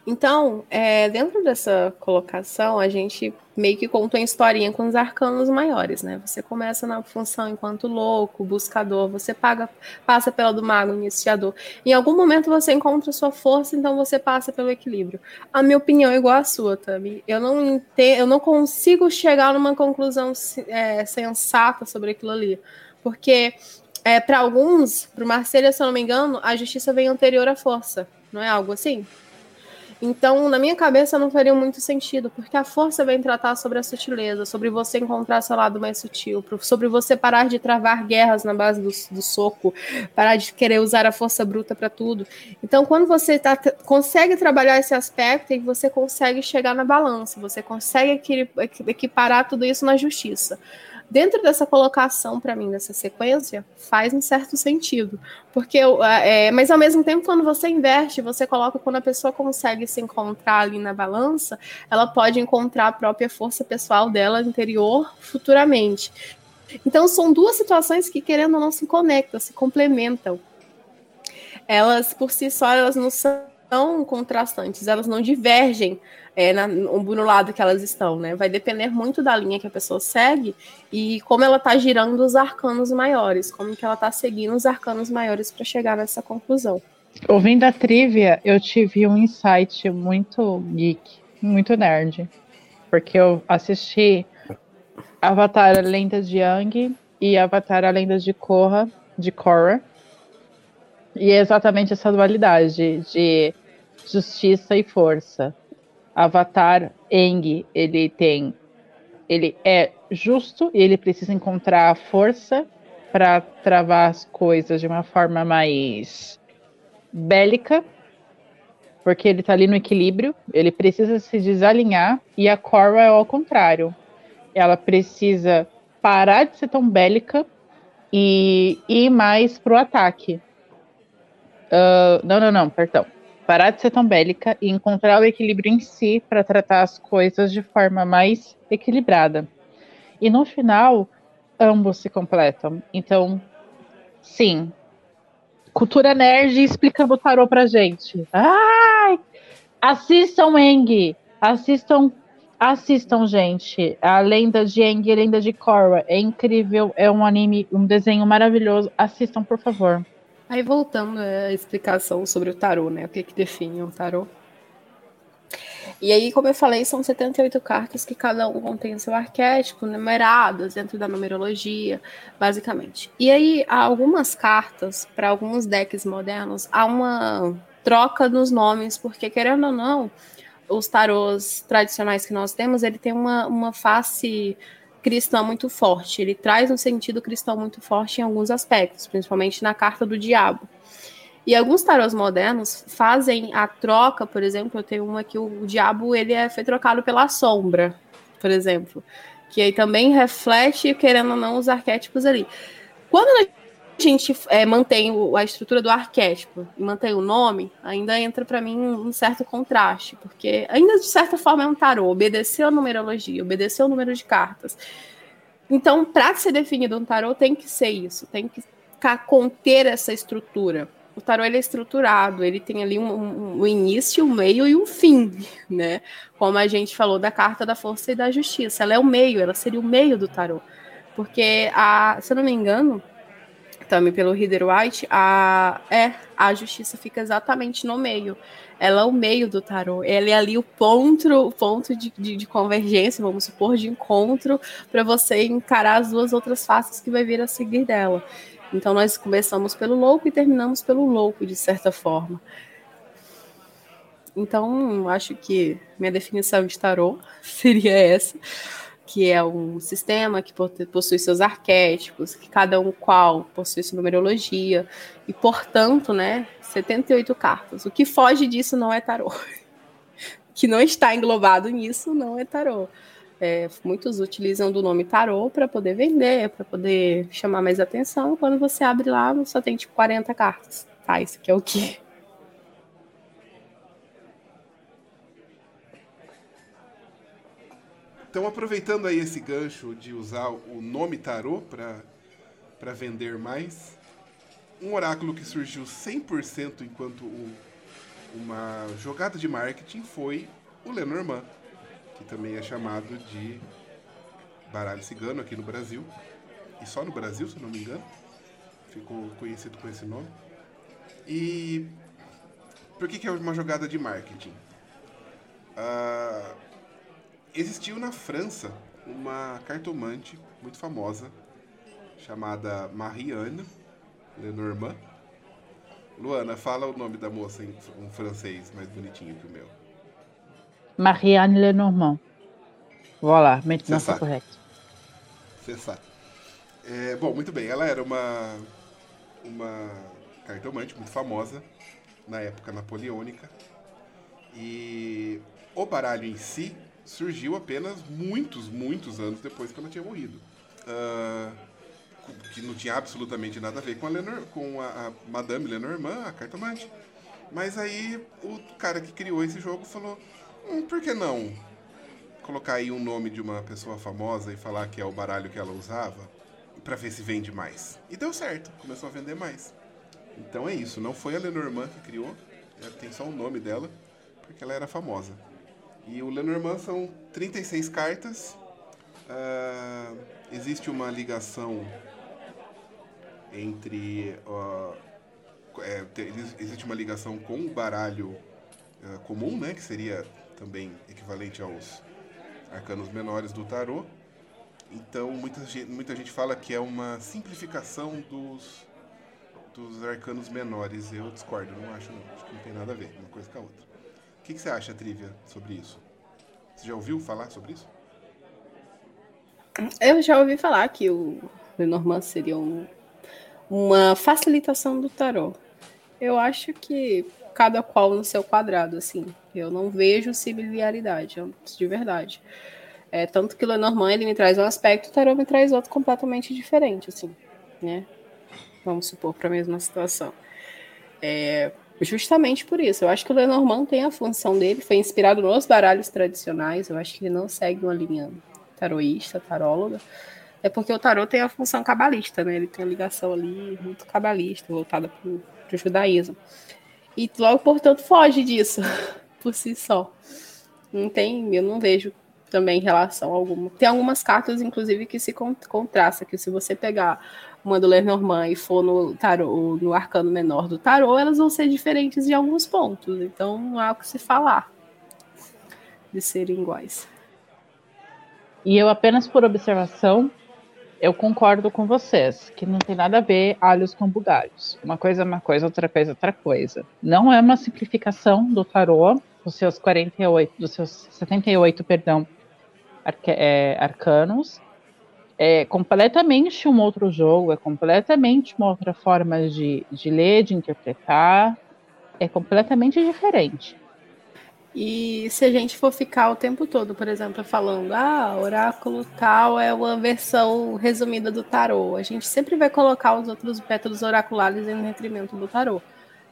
Então, é, dentro dessa colocação, a gente meio que contou a historinha com os arcanos maiores, né? Você começa na função enquanto louco, buscador, você paga, passa pela do mago, iniciador. Em algum momento você encontra sua força, então você passa pelo equilíbrio. A minha opinião é igual à sua, Tami. Eu não entendo, eu não consigo chegar numa conclusão é, sensata sobre aquilo ali. Porque é, para alguns, para o Marcelo, se eu não me engano, a justiça vem anterior à força. Não é algo assim? Então, na minha cabeça, não faria muito sentido, porque a força vem tratar sobre a sutileza, sobre você encontrar seu lado mais sutil, sobre você parar de travar guerras na base do, do soco, parar de querer usar a força bruta para tudo. Então, quando você tá, consegue trabalhar esse aspecto, e você consegue chegar na balança, você consegue equiparar tudo isso na justiça dentro dessa colocação para mim dessa sequência faz um certo sentido. Porque é, mas ao mesmo tempo quando você inverte você coloca quando a pessoa consegue se encontrar ali na balança ela pode encontrar a própria força pessoal dela interior futuramente. Então são duas situações que querendo ou não se conectam se complementam. Elas por si só elas não são contrastantes elas não divergem é, na, no lado que elas estão, né? Vai depender muito da linha que a pessoa segue e como ela está girando os arcanos maiores, como que ela está seguindo os arcanos maiores para chegar nessa conclusão. Ouvindo a trivia, eu tive um insight muito geek, muito nerd, porque eu assisti Avatar: A Lenda de Yang e Avatar: A Lenda de Korra, de Korra. E é exatamente essa dualidade de justiça e força. Avatar Eng, ele tem ele é justo e ele precisa encontrar a força para travar as coisas de uma forma mais bélica, porque ele está ali no equilíbrio, ele precisa se desalinhar e a Korra é ao contrário. Ela precisa parar de ser tão bélica e ir mais pro ataque. Uh, não, não, não, perdão parar de ser tão bélica e encontrar o equilíbrio em si para tratar as coisas de forma mais equilibrada. E no final, ambos se completam. Então, sim. Cultura nerd explicando o tarô pra gente. Ai! Assistam Eng! Assistam Assistam, gente. A lenda de Eng e a lenda de Korra. É incrível. É um anime, um desenho maravilhoso. Assistam, por favor. Aí voltando à explicação sobre o tarô, né? O que, que define um tarô. E aí, como eu falei, são 78 cartas que cada um contém o seu arquétipo, numeradas dentro da numerologia, basicamente. E aí, há algumas cartas, para alguns decks modernos, há uma troca nos nomes, porque querendo ou não, os tarôs tradicionais que nós temos, ele tem uma, uma face cristã muito forte. Ele traz um sentido cristão muito forte em alguns aspectos, principalmente na carta do diabo. E alguns tarôs modernos fazem a troca, por exemplo, eu tenho uma que o diabo ele é, foi trocado pela sombra, por exemplo, que aí também reflete, querendo ou não, os arquétipos ali. Quando a gente é, mantém o, a estrutura do arquétipo e mantém o nome, ainda entra para mim um, certo contraste, porque ainda de certa forma é um tarô, obedeceu a numerologia, obedeceu o número de cartas. Então, para ser definido um tarô, tem que ser isso, tem que conter essa estrutura. O tarô ele é estruturado, ele tem ali um, um, um início, um meio e um fim, né? Como a gente falou da carta da força e da justiça, ela é o meio, ela seria o meio do tarô. Porque, a, se eu não me engano, também pelo Rider White, a, é, a justiça fica exatamente no meio. Ela é o meio do tarô. Ela é ali o ponto, o ponto de, de, de convergência, vamos supor, de encontro, para você encarar as duas outras faces que vai vir a seguir dela. Então nós começamos pelo louco e terminamos pelo louco, de certa forma. Então, acho que minha definição de tarô seria essa que é um sistema que possui seus arquétipos, que cada um qual possui sua numerologia, e portanto, né, 78 cartas. O que foge disso não é tarô. Que não está englobado nisso não é tarô. É, muitos utilizam do nome tarô para poder vender, para poder chamar mais atenção. Quando você abre lá, só tem tipo 40 cartas. Tá, isso aqui é o que Então, aproveitando aí esse gancho de usar o nome tarô para vender mais, um oráculo que surgiu 100% enquanto o, uma jogada de marketing foi o Lenormand, que também é chamado de baralho cigano aqui no Brasil, e só no Brasil, se não me engano, ficou conhecido com esse nome. E por que, que é uma jogada de marketing? Uh, existiu na França uma cartomante muito famosa chamada Marianne Lenormand. Luana, fala o nome da moça em um francês mais bonitinho que o meu. Marianne Lenormand. Voilà, maintenant c'est correto. Você sabe. É, bom, muito bem. Ela era uma, uma cartomante muito famosa na época napoleônica. E o baralho em si surgiu apenas muitos, muitos anos depois que ela tinha morrido. Uh, que não tinha absolutamente nada a ver com a, Lenor, com a, a Madame Lenormand, a cartomante. Mas aí o cara que criou esse jogo falou: hum, por que não colocar aí um nome de uma pessoa famosa e falar que é o baralho que ela usava para ver se vende mais? E deu certo, começou a vender mais. Então é isso, não foi a Lenormand que criou, tem só o nome dela, porque ela era famosa. E o Lenormand são 36 cartas. Uh, existe uma ligação entre. Uh, é, existe uma ligação com o baralho uh, comum, né? Que seria também equivalente aos arcanos menores do tarô. Então, muita gente, muita gente fala que é uma simplificação dos, dos arcanos menores. Eu discordo, não acho não. Acho que não tem nada a ver uma coisa com a outra. O que, que você acha, Trivia, sobre isso? Você já ouviu falar sobre isso? Eu já ouvi falar que o Lenormand seria um, uma facilitação do tarô. Eu acho que cada qual no seu quadrado, assim. Eu não vejo similaridade, de verdade. É, tanto que o Lenormand ele me traz um aspecto, o tarô me traz outro completamente diferente, assim, né? Vamos supor, para a mesma situação. É, Justamente por isso. Eu acho que o Lenormand tem a função dele, foi inspirado nos baralhos tradicionais. Eu acho que ele não segue uma linha taroísta, taróloga. É porque o tarô tem a função cabalista, né? Ele tem a ligação ali muito cabalista, voltada para o judaísmo. E logo, portanto, foge disso por si só. Não tem, eu não vejo também relação alguma. Tem algumas cartas, inclusive, que se contrastam, que se você pegar uma do Lenormand e for no tarô, no arcano menor do tarô, elas vão ser diferentes em alguns pontos. Então não há o que se falar de serem iguais. E eu apenas por observação, eu concordo com vocês, que não tem nada a ver alhos com bugalhos. Uma coisa é uma coisa, outra coisa é outra coisa. Não é uma simplificação do tarô, dos seus 48, dos seus 78, perdão, é, arcanos, é completamente um outro jogo, é completamente uma outra forma de, de ler, de interpretar, é completamente diferente. E se a gente for ficar o tempo todo, por exemplo, falando, ah, oráculo tal é uma versão resumida do tarô, a gente sempre vai colocar os outros métodos oraculares em detrimento do tarô.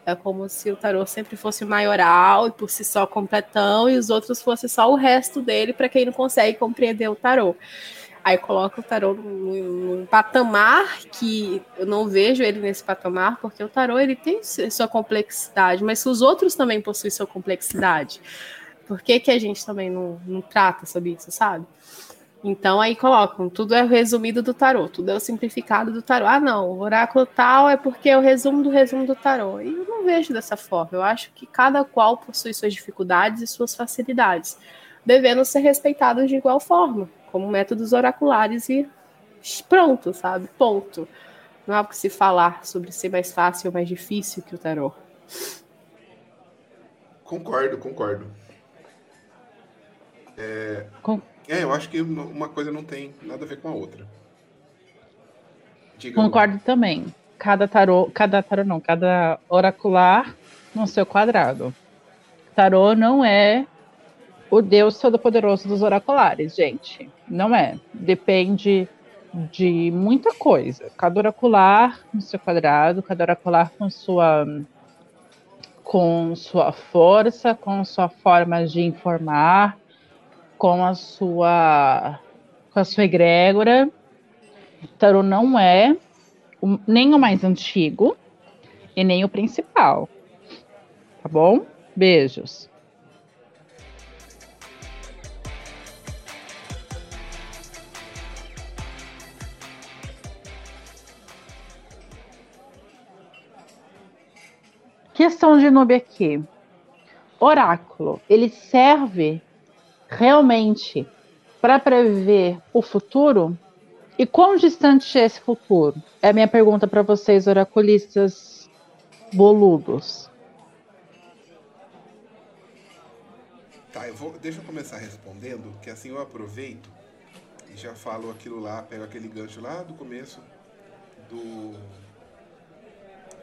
É como se o tarô sempre fosse maioral e por si só completão, e os outros fossem só o resto dele para quem não consegue compreender o tarô. Aí coloca o tarô num, patamar que eu não vejo ele nesse patamar, porque o tarô ele tem sua complexidade, mas os outros também possuem sua complexidade, por que, que a gente também não, não trata sobre isso, sabe? Então aí colocam, tudo é o resumido do tarô, tudo é o simplificado do tarô. Ah, não, o oráculo tal é porque é o resumo do resumo do tarô. E eu não vejo dessa forma. Eu acho que cada qual possui suas dificuldades e suas facilidades, devendo ser respeitados de igual forma como métodos oraculares e pronto, sabe? Ponto. Não há o que se falar sobre ser mais fácil ou mais difícil que o tarô. Concordo, concordo. É, Com... é, eu acho que uma coisa não tem nada a ver com a outra. Diga concordo também. Cada tarô, cada tarô não, cada oracular no seu quadrado. Tarô não é o Deus Todo-Poderoso dos Oraculares, gente. Não é. Depende de muita coisa. Cada oracular no seu quadrado, cada oracular com sua com sua força, com sua forma de informar, com a sua com a sua egrégora. Tarot não é o, nem o mais antigo e nem o principal. Tá bom? Beijos. Questão de noob aqui. Oráculo, ele serve realmente para prever o futuro? E quão distante é esse futuro? É a minha pergunta para vocês, oraculistas boludos. Tá, eu vou, deixa eu começar respondendo, que assim eu aproveito e já falo aquilo lá, pego aquele gancho lá do começo do,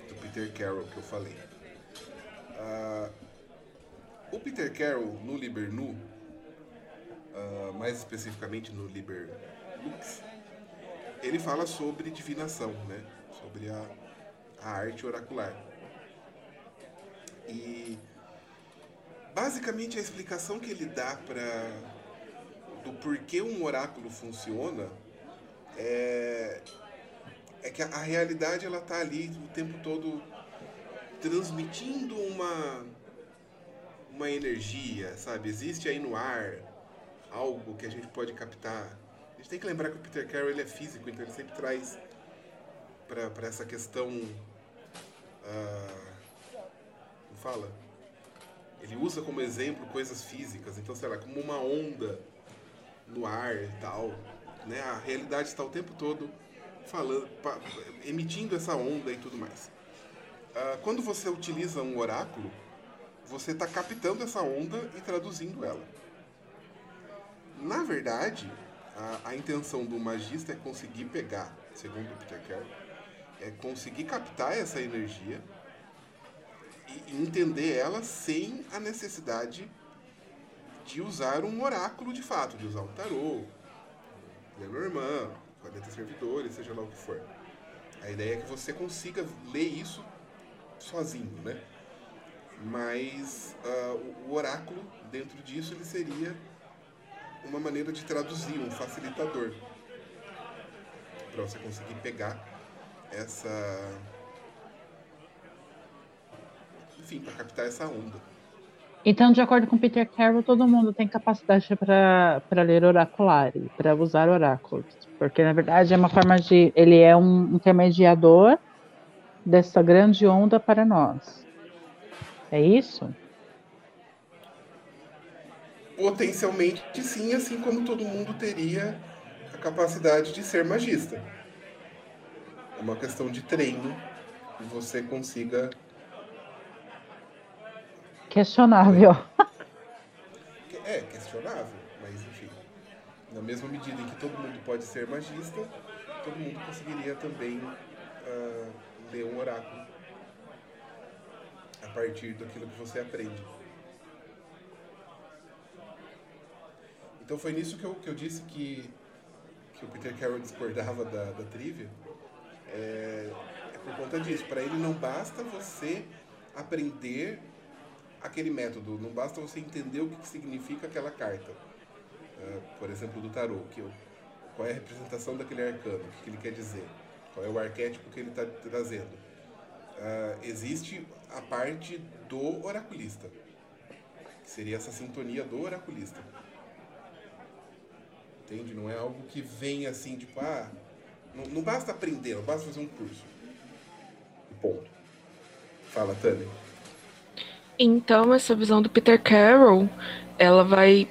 do Peter Carroll que eu falei. Uh, o Peter Carroll, no Liber Nu, uh, mais especificamente no Liber Lux, ele fala sobre divinação, né? sobre a, a arte oracular. E basicamente a explicação que ele dá para do porquê um oráculo funciona é, é que a, a realidade ela tá ali o tempo todo transmitindo uma uma energia, sabe? Existe aí no ar algo que a gente pode captar. A gente tem que lembrar que o Peter Carroll ele é físico, então ele sempre traz para essa questão. Uh, fala? Ele usa como exemplo coisas físicas, então, sei lá, como uma onda no ar e tal. Né? A realidade está o tempo todo falando, emitindo essa onda e tudo mais. Ah, quando você utiliza um oráculo, você está captando essa onda e traduzindo ela. Na verdade, a, a, intenção do magista é conseguir pegar, segundo o Peter Carroll, é conseguir captar essa energia e entender ela sem a necessidade de usar um oráculo de fato, de usar um tarô, Lenormand, 40 servidores, seja lá o que for. A ideia é que você consiga ler isso sozinho, né? Mas uh, o oráculo, dentro disso, ele seria uma maneira de traduzir, um facilitador. Para você conseguir pegar essa. Enfim, para captar essa onda. Então, de acordo com Peter Carroll, todo mundo tem capacidade para ler oracular, para usar oráculos. Porque, na verdade, é uma forma de. Ele é um intermediador dessa grande onda para nós. É isso? Potencialmente sim, assim como todo mundo teria a capacidade de ser magista. É uma questão de treino que você consiga. Questionável. É, questionável, mas enfim. Na mesma medida em que todo mundo pode ser magista, todo mundo conseguiria também uh, ler um oráculo a partir daquilo que você aprende. Então foi nisso que eu, que eu disse que, que o Peter Carroll discordava da, da trivia. É, é por conta disso. Para ele não basta você aprender aquele método, não basta você entender o que significa aquela carta. Uh, por exemplo, do tarô, que eu, qual é a representação daquele arcano, o que ele quer dizer, qual é o arquétipo que ele está trazendo. Uh, existe a parte do oraculista, que seria essa sintonia do oraculista. Entende? Não é algo que vem assim, tipo, ah, não, não basta aprender, não basta fazer um curso. Ponto. Fala, Tânia. Então, essa visão do Peter Carroll, ela vai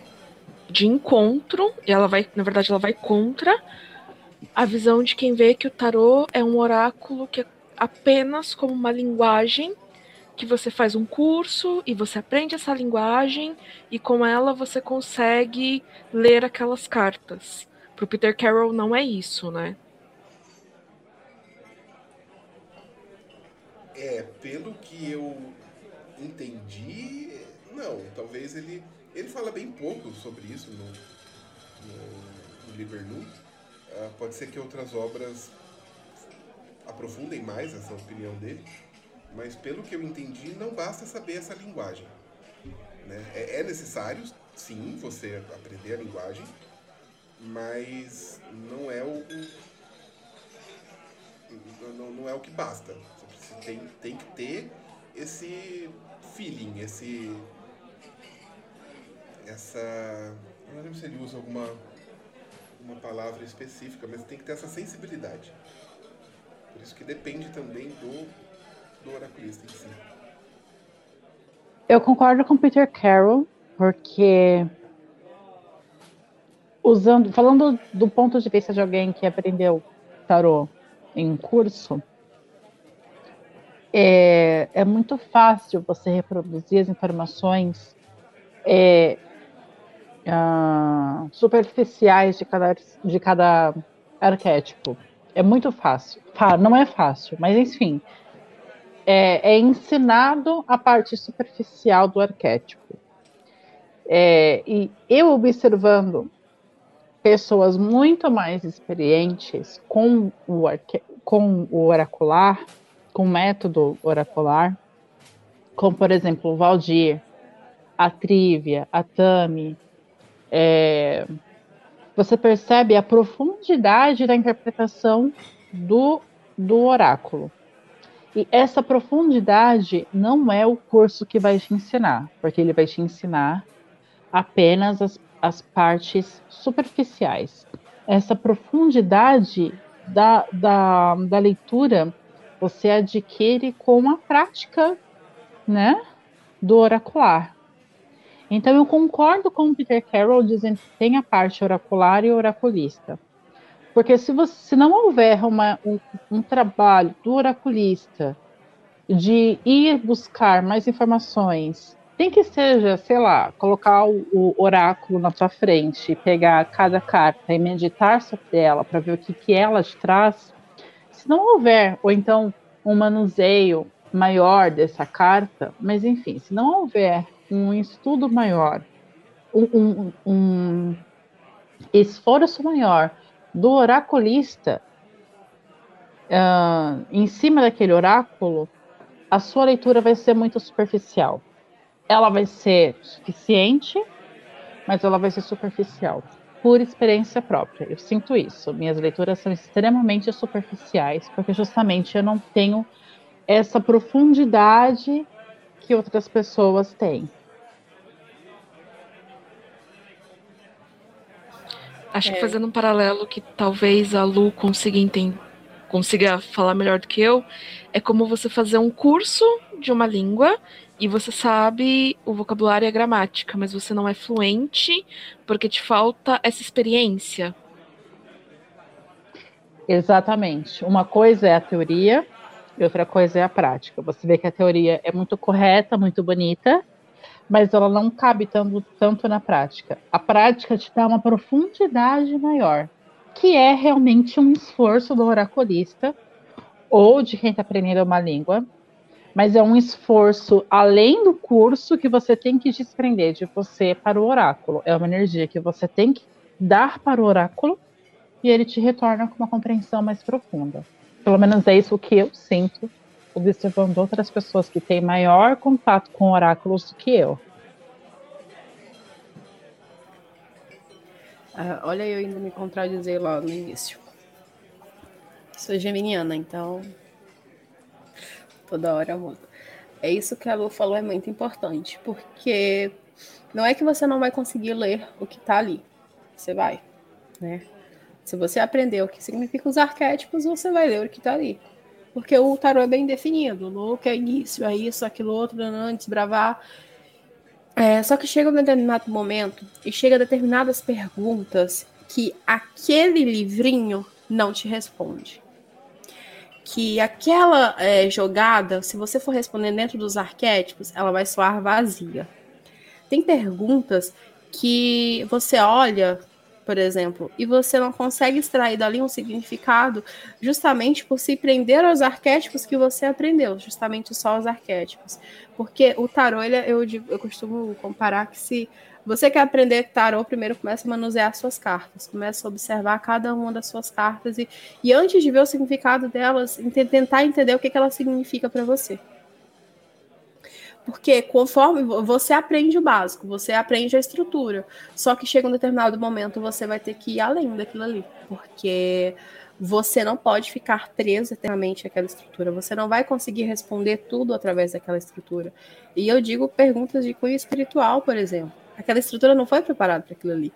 de encontro, e ela vai, na verdade, ela vai contra a visão de quem vê que o tarô é um oráculo que é apenas como uma linguagem que você faz um curso e você aprende essa linguagem e com ela você consegue ler aquelas cartas. Para o Peter Carroll não é isso, né? É, pelo que eu entendi, não. Talvez ele. Ele fala bem pouco sobre isso no, no, no Livernoot. Uh, pode ser que outras obras aprofundem mais essa opinião dele, mas pelo que eu entendi, não basta saber essa linguagem. Né? É, é necessário, sim, você aprender a linguagem, mas não é o, não, não é o que basta. Você tem, tem que ter esse feeling, esse. Essa. Eu não lembro se ele usa alguma uma palavra específica, mas tem que ter essa sensibilidade. Por isso que depende também do, do oraculista em si. Eu concordo com Peter Carroll, porque usando, falando do ponto de vista de alguém que aprendeu tarô em curso, é, é muito fácil você reproduzir as informações é, uh, superficiais de cada, de cada arquétipo. É muito fácil. Não é fácil, mas enfim. É, é ensinado a parte superficial do arquétipo. É, e eu observando pessoas muito mais experientes com o, arque, com o oracular, com método oracular, como por exemplo o Valdir, a Trívia, a Tami, é, você percebe a profundidade da interpretação do, do oráculo. E essa profundidade não é o curso que vai te ensinar, porque ele vai te ensinar apenas as, as partes superficiais. Essa profundidade da, da, da leitura você adquire com a prática, né, do oracular. Então eu concordo com o Peter Carroll dizendo que tem a parte oracular e oraculista. Porque se, você, se não houver uma, um, um trabalho do oraculista de ir buscar mais informações, tem que seja, sei lá, colocar o, o oráculo na tua frente, pegar cada carta e meditar sobre ela para ver o que, que ela te traz, se não houver, ou então um manuseio maior dessa carta, mas enfim, se não houver um estudo maior, um, um, um esforço maior do oraculista uh, em cima daquele oráculo, a sua leitura vai ser muito superficial. Ela vai ser suficiente, mas ela vai ser superficial por experiência própria. Eu sinto isso. Minhas leituras são extremamente superficiais, porque justamente eu não tenho essa profundidade que outras pessoas têm. Acho é. que fazendo um paralelo que talvez a Lu consiga entender, consiga falar melhor do que eu, é como você fazer um curso de uma língua e você sabe o vocabulário e a gramática, mas você não é fluente porque te falta essa experiência. Exatamente. Uma coisa é a teoria e outra coisa é a prática. Você vê que a teoria é muito correta, muito bonita, mas ela não cabe tanto, tanto na prática. A prática te dá uma profundidade maior, que é realmente um esforço do oraculista ou de quem está aprendendo uma língua mas é um esforço além do curso que você tem que desprender de você para o oráculo. É uma energia que você tem que dar para o oráculo e ele te retorna com uma compreensão mais profunda. Pelo menos é isso que eu sinto observando outras pessoas que têm maior contato com oráculos do que eu. Ah, olha, eu ainda me contradizer lá no início. Sou geminiana, então toda hora muda. É isso que a Lu falou, é muito importante, porque não é que você não vai conseguir ler o que está ali. Você vai, né? Se você aprender o que significa os arquétipos, você vai ler o que está ali. Porque o tarô é bem definido. O que é início, é isso, aquilo outro, antes, bravar. É, só que chega um determinado momento e chega determinadas perguntas que aquele livrinho não te responde que aquela é, jogada, se você for responder dentro dos arquétipos, ela vai soar vazia. Tem perguntas que você olha, por exemplo, e você não consegue extrair dali um significado justamente por se prender aos arquétipos que você aprendeu, justamente só os arquétipos. Porque o tarô, ele, é, eu, eu costumo comparar que se você quer aprender tarô, primeiro começa a manusear suas cartas, começa a observar cada uma das suas cartas e, e antes de ver o significado delas, tentar entender o que, que ela significa para você. Porque conforme você aprende o básico, você aprende a estrutura, só que chega um determinado momento você vai ter que ir além daquilo ali, porque você não pode ficar preso eternamente àquela estrutura. Você não vai conseguir responder tudo através daquela estrutura. E eu digo perguntas de cunho espiritual, por exemplo. Aquela estrutura não foi preparada para aquilo ali.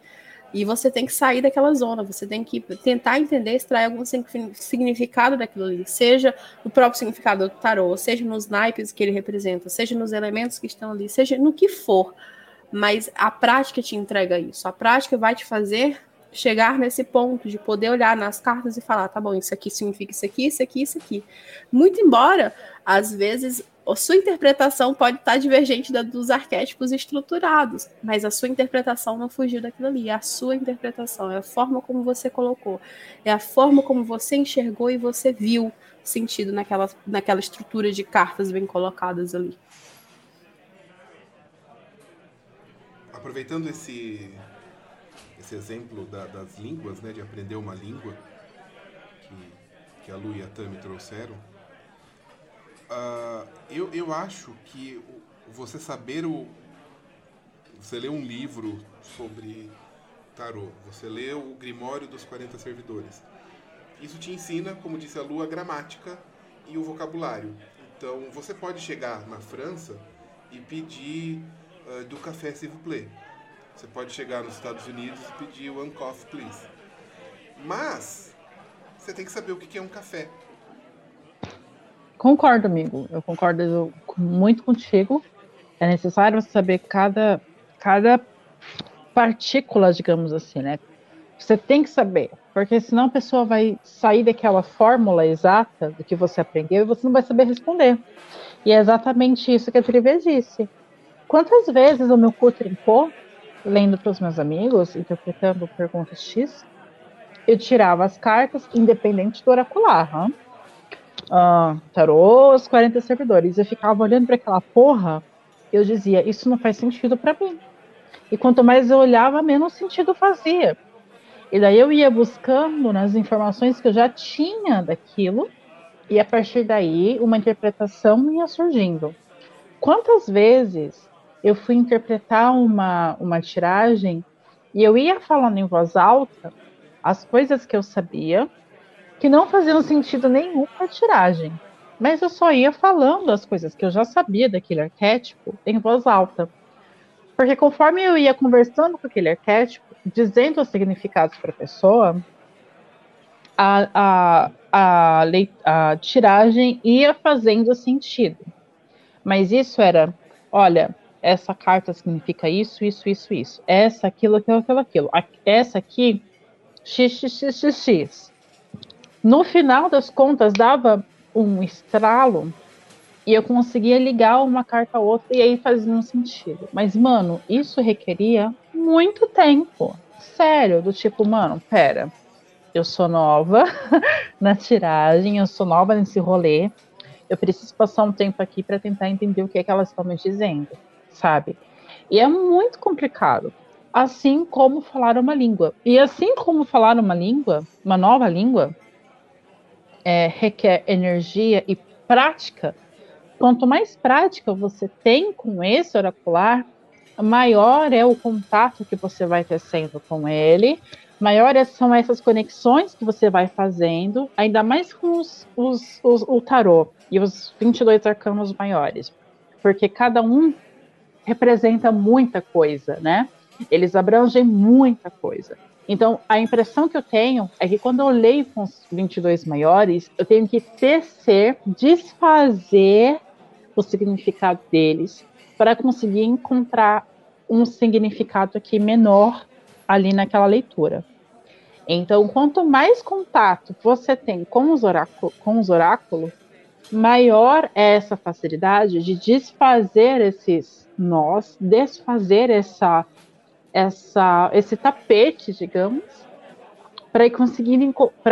E você tem que sair daquela zona, você tem que tentar entender, extrair algum significado daquilo ali, seja no próprio significado do tarô, seja nos naipes que ele representa, seja nos elementos que estão ali, seja no que for. Mas a prática te entrega isso. A prática vai te fazer chegar nesse ponto de poder olhar nas cartas e falar, tá bom, isso aqui significa isso aqui, isso aqui, isso aqui. Muito embora, às vezes, a sua interpretação pode estar divergente da dos arquétipos estruturados, mas a sua interpretação não fugiu daquilo ali. É a sua interpretação, é a forma como você colocou, é a forma como você enxergou e você viu sentido naquela, naquela estrutura de cartas bem colocadas ali. Aproveitando esse, esse exemplo da, das línguas, né, de aprender uma língua que, que a Lu e a Tami trouxeram, uh, eu, eu acho que você saber o. Você lê um livro sobre tarô, você lê o Grimório dos 40 Servidores. Isso te ensina, como disse a Lu, a gramática e o vocabulário. Então, você pode chegar na França e pedir uh, do café s'il vous plaît. Você pode chegar nos Estados Unidos e pedir one coffee, please. Mas, você tem que saber o que é um café. Concordo, amigo. Eu concordo muito contigo. É necessário você saber cada, cada partícula, digamos assim, né? Você tem que saber, porque senão a pessoa vai sair daquela fórmula exata do que você aprendeu e você não vai saber responder. E é exatamente isso que a Trivia disse. Quantas vezes o meu cu trincou, lendo para os meus amigos, interpretando perguntas X, eu tirava as cartas, independente do oracular. Hein? Uh, tarô, os 40 servidores. Eu ficava olhando para aquela porra, eu dizia, isso não faz sentido para mim. E quanto mais eu olhava, menos sentido fazia. E daí eu ia buscando nas informações que eu já tinha daquilo, e a partir daí uma interpretação ia surgindo. Quantas vezes eu fui interpretar uma, uma tiragem e eu ia falando em voz alta as coisas que eu sabia, que não faziam sentido nenhum para a tiragem. Mas eu só ia falando as coisas que eu já sabia daquele arquétipo em voz alta. Porque conforme eu ia conversando com aquele arquétipo, dizendo os significados para a pessoa, a, a, tiragem ia fazendo sentido. Mas isso era, olha, essa carta significa isso, isso, isso, isso. Essa, aquilo, aquilo, aquilo, aquilo. Essa aqui, x, x, x, x, x. No final das contas, dava um estralo e eu conseguia ligar uma carta a outra e aí fazia um sentido. Mas, mano, isso requeria muito tempo. Sério, do tipo, mano, pera, eu sou nova na tiragem, eu sou nova nesse rolê. eu preciso passar um tempo aqui para tentar entender o que é que elas estão me dizendo, sabe? E é muito complicado, assim como falar uma língua. E assim como falar uma língua, uma nova língua, é, requer energia e prática. Quanto mais prática você tem com esse oracular, maior é o contato que você vai tecendo com ele, maiores são essas conexões que você vai fazendo, ainda mais com os, os, os, o tarô e os 22 arcanos maiores, porque cada um representa muita coisa, né? Eles abrangem muita coisa. Então, a impressão que eu tenho é que quando eu leio com os 22 maiores, eu tenho que tecer, desfazer o significado deles para conseguir encontrar um significado aqui menor ali naquela leitura. Então, quanto mais contato você tem com os, oráculo, com os oráculos, maior é essa facilidade de desfazer esses nós, desfazer essa, essa, esse tapete, digamos, para conseguir,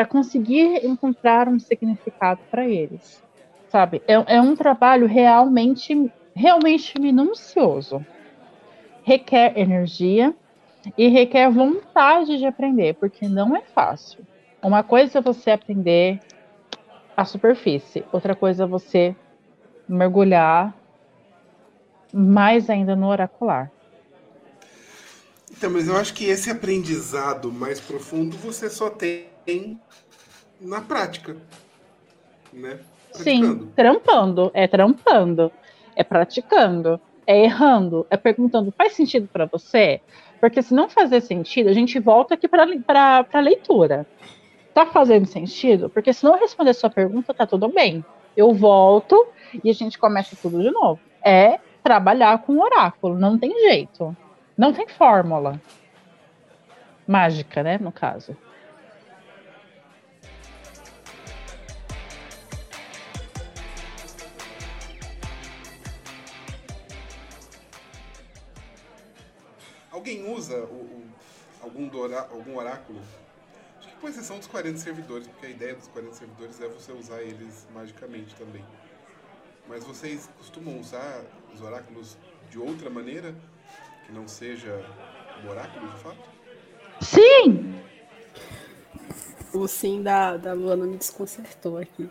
conseguir encontrar um significado para eles. Sabe? É, é um trabalho realmente, realmente minucioso. Requer energia, e requer vontade de aprender, porque não é fácil. Uma coisa é você aprender a superfície, outra coisa é você mergulhar mais ainda no oracular. Então, mas eu acho que esse aprendizado mais profundo você só tem na prática, né? Sim, trampando, é trampando, é praticando, é errando, é perguntando, faz sentido para você? Porque se não fazer sentido, a gente volta aqui para a leitura. Tá fazendo sentido? Porque se não responder sua pergunta, tá tudo bem. Eu volto e a gente começa tudo de novo. É trabalhar com oráculo, não tem jeito. Não tem fórmula. Mágica, né, no caso. Alguém usa o, o, algum, algum oráculo? Acho que com exceção dos 40 servidores, porque a ideia dos 40 servidores é você usar eles magicamente também. Mas vocês costumam usar os oráculos de outra maneira? Que não seja o oráculo, de fato? Sim! O sim da, da Luana me desconcertou aqui.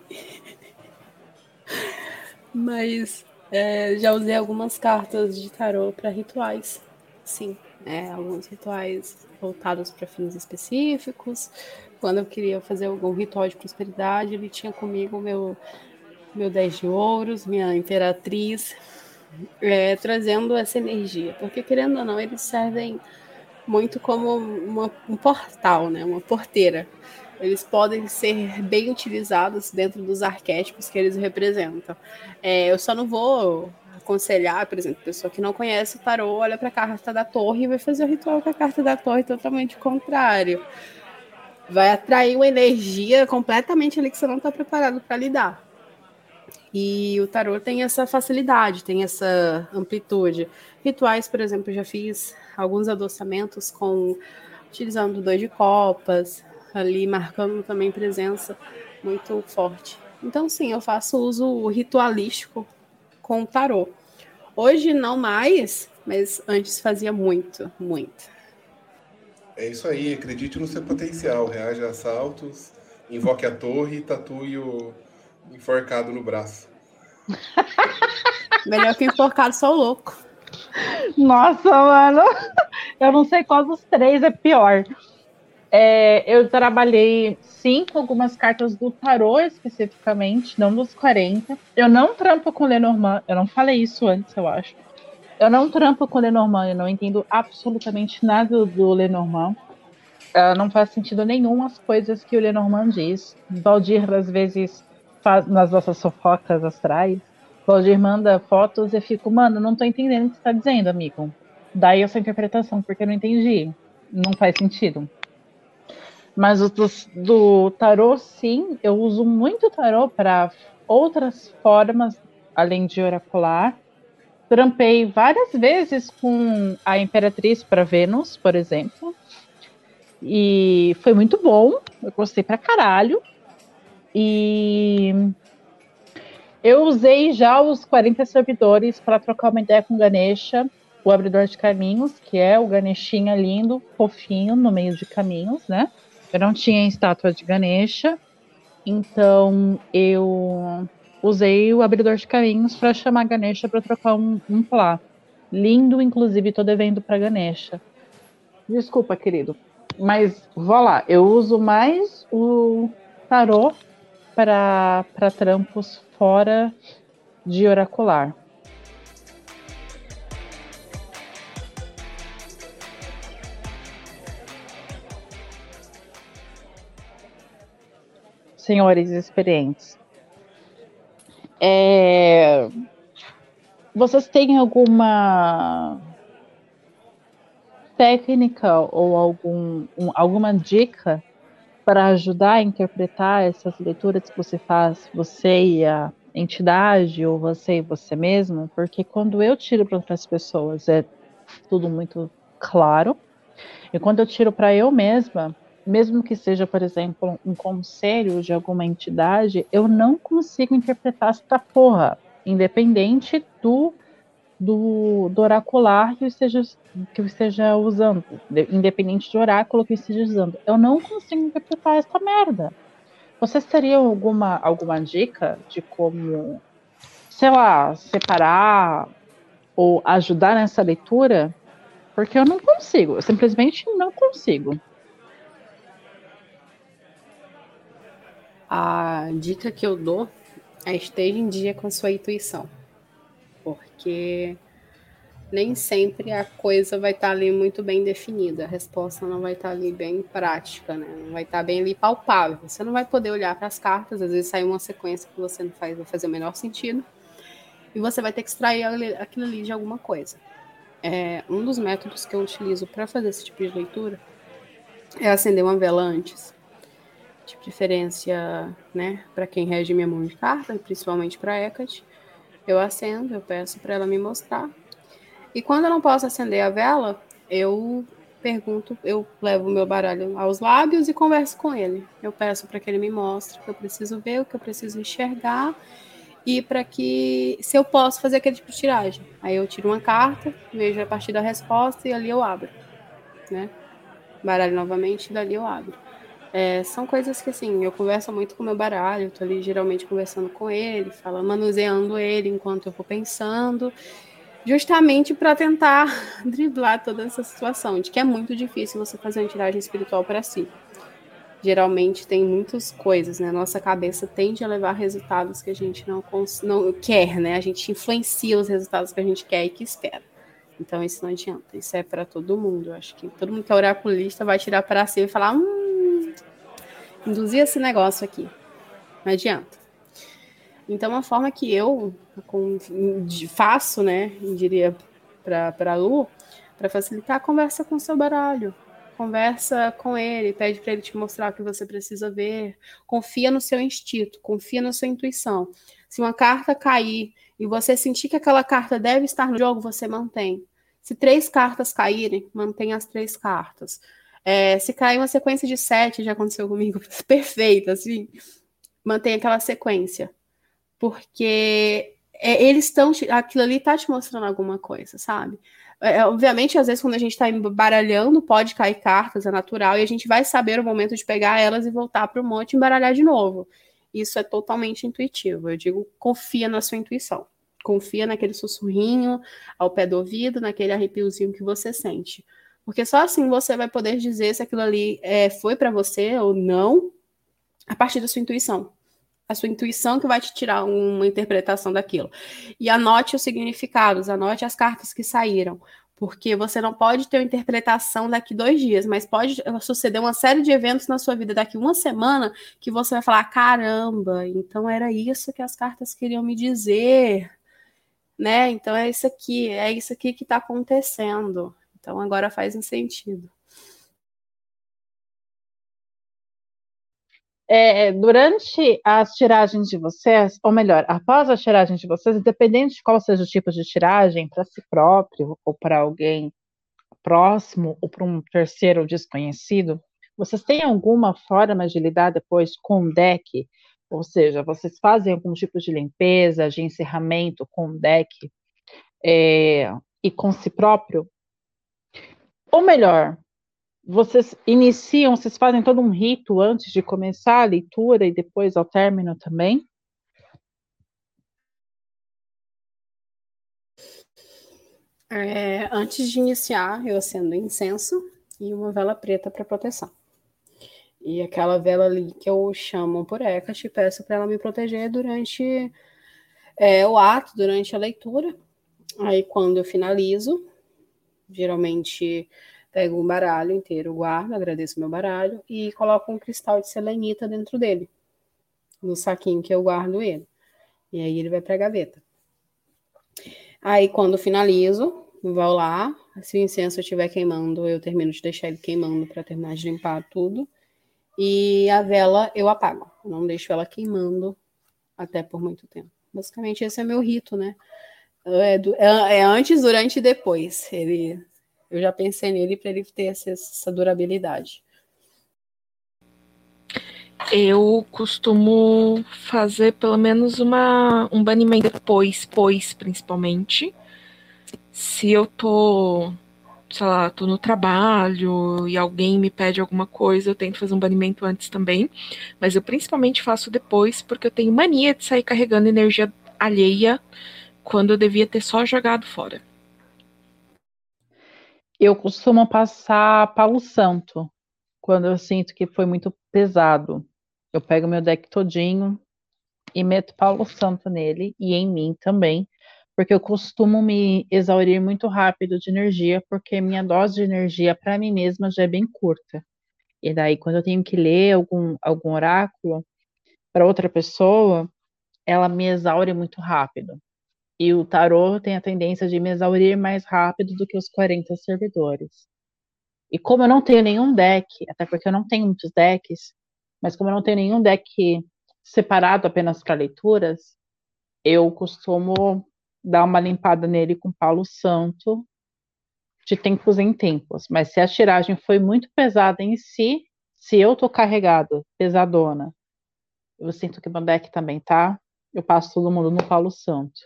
Mas é, já usei algumas cartas de tarô para rituais. Sim é, alguns rituais voltados para fins específicos. Quando eu queria fazer algum ritual de prosperidade, ele tinha comigo meu meu 10 de ouros, minha imperatriz, é, trazendo essa energia. Porque, querendo ou não, eles servem muito como uma, um portal, né? uma porteira. Eles podem ser bem utilizados dentro dos arquétipos que eles representam. É, eu só não vou aconselhar, por exemplo, pessoa que não conhece o tarô, olha para a carta da torre e vai fazer o ritual com a carta da torre totalmente contrário. Vai atrair uma energia completamente ali que você não está preparado para lidar. E o tarô tem essa facilidade, tem essa amplitude. Rituais, por exemplo, já fiz alguns adoçamentos com utilizando dois de copas, ali marcando também presença muito forte. Então, sim, eu faço uso ritualístico com o tarô. Hoje não mais, mas antes fazia muito, muito. É isso aí, acredite no seu potencial, reaja a assaltos, invoque a torre tatue o enforcado no braço. Melhor que enforcado só o louco. Nossa, mano. Eu não sei qual dos três é pior. É, eu trabalhei sim com algumas cartas do tarô especificamente, não dos 40. Eu não trampo com Lenormand, eu não falei isso antes, eu acho. Eu não trampo com Lenormand, eu não entendo absolutamente nada do Lenormand. Uh, não faz sentido nenhum as coisas que o Lenormand diz. Valdir, às vezes, nas nossas fofocas astrais. Valdir manda fotos e eu fico, mano, não tô entendendo o que você tá dizendo, amigo. Daí essa interpretação, porque eu não entendi. Não faz sentido. Mas do, do tarô, sim, eu uso muito tarô para outras formas, além de oracular. Trampei várias vezes com a Imperatriz para Vênus, por exemplo. E foi muito bom. Eu gostei pra caralho. E Eu usei já os 40 servidores para trocar uma ideia com o Ganesha, o abridor de caminhos, que é o Ganeshinha lindo, fofinho, no meio de caminhos, né? Eu não tinha estátua de Ganesha, então eu usei o abridor de caminhos para chamar Ganesha para trocar um, um plá. Lindo, inclusive, tô devendo para Ganesha. Desculpa, querido. Mas vou lá, eu uso mais o tarô para trampos fora de oracular. Senhores experientes, é... vocês têm alguma técnica ou algum, um, alguma dica para ajudar a interpretar essas leituras que você faz, você e a entidade, ou você e você mesmo? Porque quando eu tiro para outras pessoas é tudo muito claro, e quando eu tiro para eu mesma, mesmo que seja, por exemplo, um conselho de alguma entidade, eu não consigo interpretar essa porra, independente do do, do oracular que eu, esteja, que eu esteja usando, independente de oráculo que eu esteja usando. Eu não consigo interpretar essa merda. Vocês teriam alguma, alguma dica de como, sei lá, separar ou ajudar nessa leitura? Porque eu não consigo, eu simplesmente não consigo. A dica que eu dou é esteja em dia com sua intuição porque nem sempre a coisa vai estar tá ali muito bem definida, a resposta não vai estar tá ali bem prática, né? Não vai estar tá bem ali palpável. Você não vai poder olhar para as cartas, às vezes sai uma sequência que você não faz, vai fazer o menor sentido, e você vai ter que extrair aquilo ali de alguma coisa. É, um dos métodos que eu utilizo para fazer esse tipo de leitura é acender uma vela antes. De preferência, né, para quem rege minha mão de carta, principalmente para Hecate eu acendo, eu peço para ela me mostrar. E quando eu não posso acender a vela, eu pergunto, eu levo o meu baralho aos lábios e converso com ele. Eu peço para que ele me mostre o que eu preciso ver, o que eu preciso enxergar e para que se eu posso fazer aquele tipo de tiragem. Aí eu tiro uma carta, vejo a partir da resposta e ali eu abro, né? Baralho novamente, e dali eu abro. É, são coisas que, assim, eu converso muito com o meu baralho, eu tô ali geralmente conversando com ele, falando, manuseando ele enquanto eu vou pensando, justamente para tentar driblar toda essa situação, de que é muito difícil você fazer uma tiragem espiritual para si. Geralmente tem muitas coisas, né? Nossa cabeça tende a levar resultados que a gente não, não quer, né? A gente influencia os resultados que a gente quer e que espera. Então isso não adianta, isso é para todo mundo. Eu acho que todo mundo que é oraculista vai tirar para si e falar: hum, induzir esse negócio aqui. Não adianta. Então, a forma que eu faço, né, diria para a Lu, para facilitar, conversa com o seu baralho. Conversa com ele, pede para ele te mostrar o que você precisa ver. Confia no seu instinto, confia na sua intuição. Se uma carta cair e você sentir que aquela carta deve estar no jogo, você mantém. Se três cartas caírem, mantém as três cartas. É, se cair uma sequência de sete, já aconteceu comigo, perfeito, assim, mantém aquela sequência. Porque é, eles estão. Aquilo ali tá te mostrando alguma coisa, sabe? É, é obviamente, às vezes, quando a gente está embaralhando, pode cair cartas, é natural, e a gente vai saber o momento de pegar elas e voltar para o monte e embaralhar de novo. Isso é totalmente intuitivo. Eu digo, confia na sua intuição. Confia naquele sussurrinho ao pé do ouvido, naquele arrepiozinho que você sente. Porque só assim você vai poder dizer se aquilo ali é, foi para você ou não, a partir da sua intuição. A sua intuição que vai te tirar uma interpretação daquilo. E anote os significados, anote as cartas que saíram. Porque você não pode ter uma interpretação daqui dois dias, mas pode suceder uma série de eventos na sua vida daqui uma semana que você vai falar: caramba, então era isso que as cartas queriam me dizer, né? Então é isso aqui, é isso aqui que está acontecendo. Então agora faz um sentido. É, durante as tiragens de vocês, ou melhor, após as tiragens de vocês, independente de qual seja o tipo de tiragem, para si próprio ou para alguém próximo ou para um terceiro desconhecido, vocês têm alguma forma de lidar depois com o deck Ou seja, vocês fazem algum tipo de limpeza, de encerramento com o deck é, e com si próprio? Ou melhor, vocês iniciam, vocês fazem todo um rito antes de começar a leitura e depois ao término também? É, antes de iniciar, eu acendo incenso e uma vela preta para proteção. E aquela vela ali que eu chamo por Hecate, peço para ela me proteger durante é, o ato, durante a leitura. Aí, quando eu finalizo, geralmente pego um baralho inteiro, guardo, agradeço meu baralho e coloco um cristal de selenita dentro dele, no saquinho que eu guardo ele. E aí ele vai para a gaveta. Aí, quando finalizo, vou lá. Se o incenso estiver queimando, eu termino de deixar ele queimando para terminar de limpar tudo. E a vela eu apago. não deixo ela queimando até por muito tempo. Basicamente, esse é meu rito, né? É, é, é antes, durante e depois. Ele, eu já pensei nele para ele ter essa, essa durabilidade. Eu costumo fazer pelo menos uma, um banimento depois, pois, principalmente. Se eu tô, sei lá, tô no trabalho e alguém me pede alguma coisa, eu tento fazer um banimento antes também. Mas eu principalmente faço depois, porque eu tenho mania de sair carregando energia alheia quando eu devia ter só jogado fora. Eu costumo passar palo santo quando eu sinto que foi muito pesado. Eu pego meu deck todinho e meto Paulo Santo nele e em mim também, porque eu costumo me exaurir muito rápido de energia, porque minha dose de energia para mim mesma já é bem curta. E daí, quando eu tenho que ler algum, algum oráculo para outra pessoa, ela me exaure muito rápido. E o tarô tem a tendência de me exaurir mais rápido do que os 40 servidores. E como eu não tenho nenhum deck, até porque eu não tenho muitos decks, mas como eu não tenho nenhum deck separado apenas para leituras, eu costumo dar uma limpada nele com Paulo Santo de tempos em tempos. Mas se a tiragem foi muito pesada em si, se eu tô carregada, pesadona, eu sinto que meu deck também tá, eu passo todo mundo no Paulo Santo.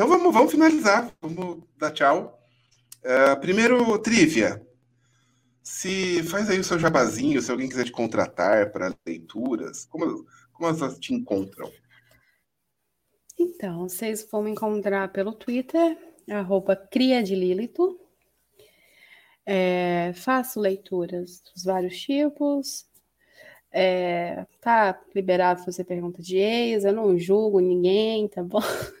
Então vamos, vamos finalizar. Vamos dar tchau. Uh, primeiro, trivia. Se faz aí o seu jabazinho, se alguém quiser te contratar para leituras, como, como elas te encontram? Então, vocês vão me encontrar pelo Twitter, arroba Cria de Lilito. É, faço leituras dos vários tipos. É, tá liberado fazer pergunta de ex, eu não julgo ninguém, tá bom?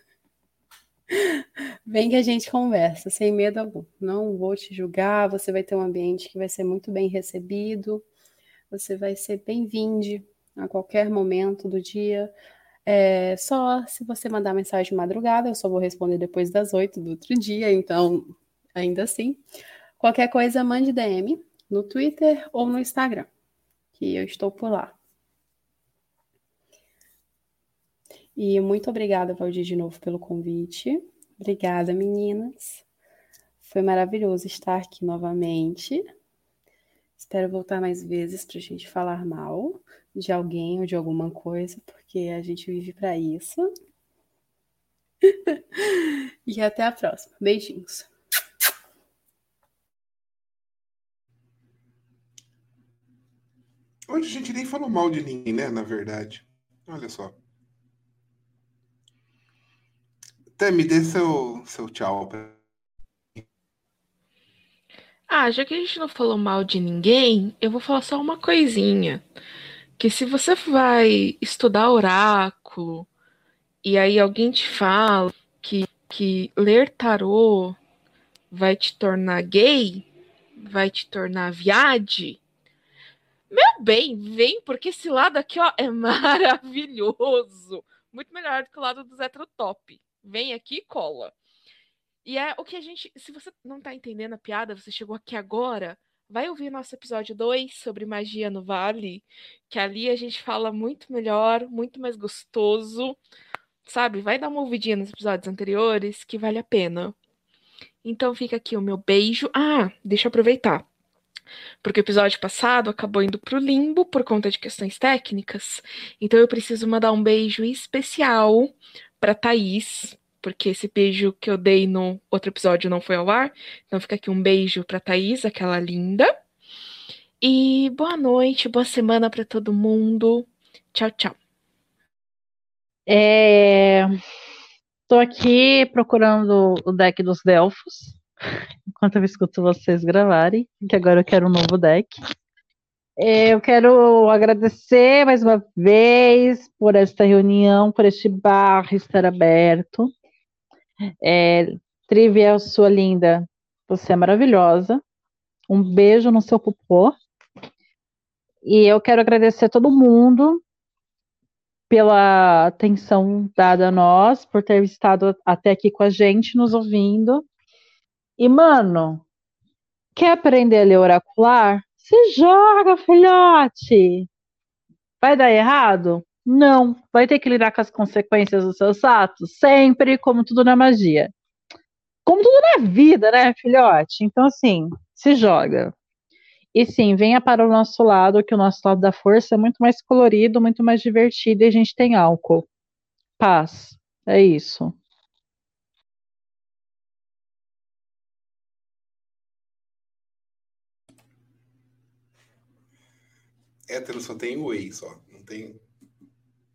Vem que a gente conversa, sem medo algum. Não vou te julgar, você vai ter um ambiente que vai ser muito bem recebido, você vai ser bem-vindo a qualquer momento do dia. É, só se você mandar mensagem de madrugada, eu só vou responder depois das oito do outro dia, então, ainda assim. Qualquer coisa, mande DM no Twitter ou no Instagram, que eu estou por lá. E muito obrigada, Valdir, de novo pelo convite. Obrigada, meninas. Foi maravilhoso estar aqui novamente. Espero voltar mais vezes para a gente falar mal de alguém ou de alguma coisa, porque a gente vive para isso. e até a próxima. Beijinhos. Hoje a gente nem falou mal de ninguém, né? Na verdade. Olha só. Até me dê seu, seu tchau. Ah, já que a gente não falou mal de ninguém, eu vou falar só uma coisinha. Que se você vai estudar oráculo e aí alguém te fala que, que ler tarô vai te tornar gay, vai te tornar viade, meu bem, vem, porque esse lado aqui ó, é maravilhoso. Muito melhor do que o lado do top vem aqui e cola. E é o que a gente. Se você não tá entendendo a piada, você chegou aqui agora, vai ouvir nosso episódio 2 sobre magia no Vale, que ali a gente fala muito melhor, muito mais gostoso sabe? Vai dar uma ouvidinha nos episódios anteriores que vale a pena. Então fica aqui o meu beijo. Ah, deixa eu aproveitar. Porque o episódio passado acabou indo pro limbo por conta de questões técnicas. Então eu preciso mandar um beijo especial para Thaís, porque esse beijo que eu dei no outro episódio não foi ao ar. Então fica aqui um beijo para Thaís, aquela linda. E boa noite, boa semana para todo mundo. Tchau, tchau. É... Tô aqui procurando o deck dos Delfos, enquanto eu escuto vocês gravarem, que agora eu quero um novo deck. É, eu quero agradecer mais uma vez por esta reunião, por este bar estar aberto. É, Trivial, sua linda, você é maravilhosa. Um beijo no seu popô. E eu quero agradecer a todo mundo pela atenção dada a nós, por ter estado até aqui com a gente, nos ouvindo. E, mano, quer aprender a ler oracular? Se joga, filhote! Vai dar errado? Não. Vai ter que lidar com as consequências dos seus atos? Sempre, como tudo na magia. Como tudo na vida, né, filhote? Então, assim, se joga. E sim, venha para o nosso lado, que o nosso lado da força é muito mais colorido, muito mais divertido e a gente tem álcool. Paz. É isso. Hétero só tem whey só. Não tem.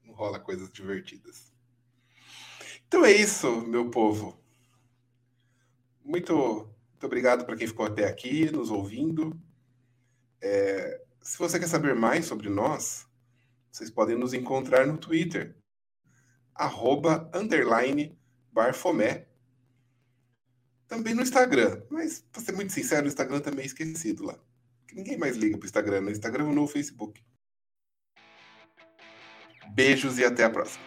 Não rola coisas divertidas. Então é isso, meu povo. Muito, muito obrigado para quem ficou até aqui, nos ouvindo. É, se você quer saber mais sobre nós, vocês podem nos encontrar no Twitter, arroba, underline, barfomé. Também no Instagram, mas para ser muito sincero, o Instagram também é esquecido lá. Ninguém mais liga pro Instagram, no Instagram ou no Facebook. Beijos e até a próxima.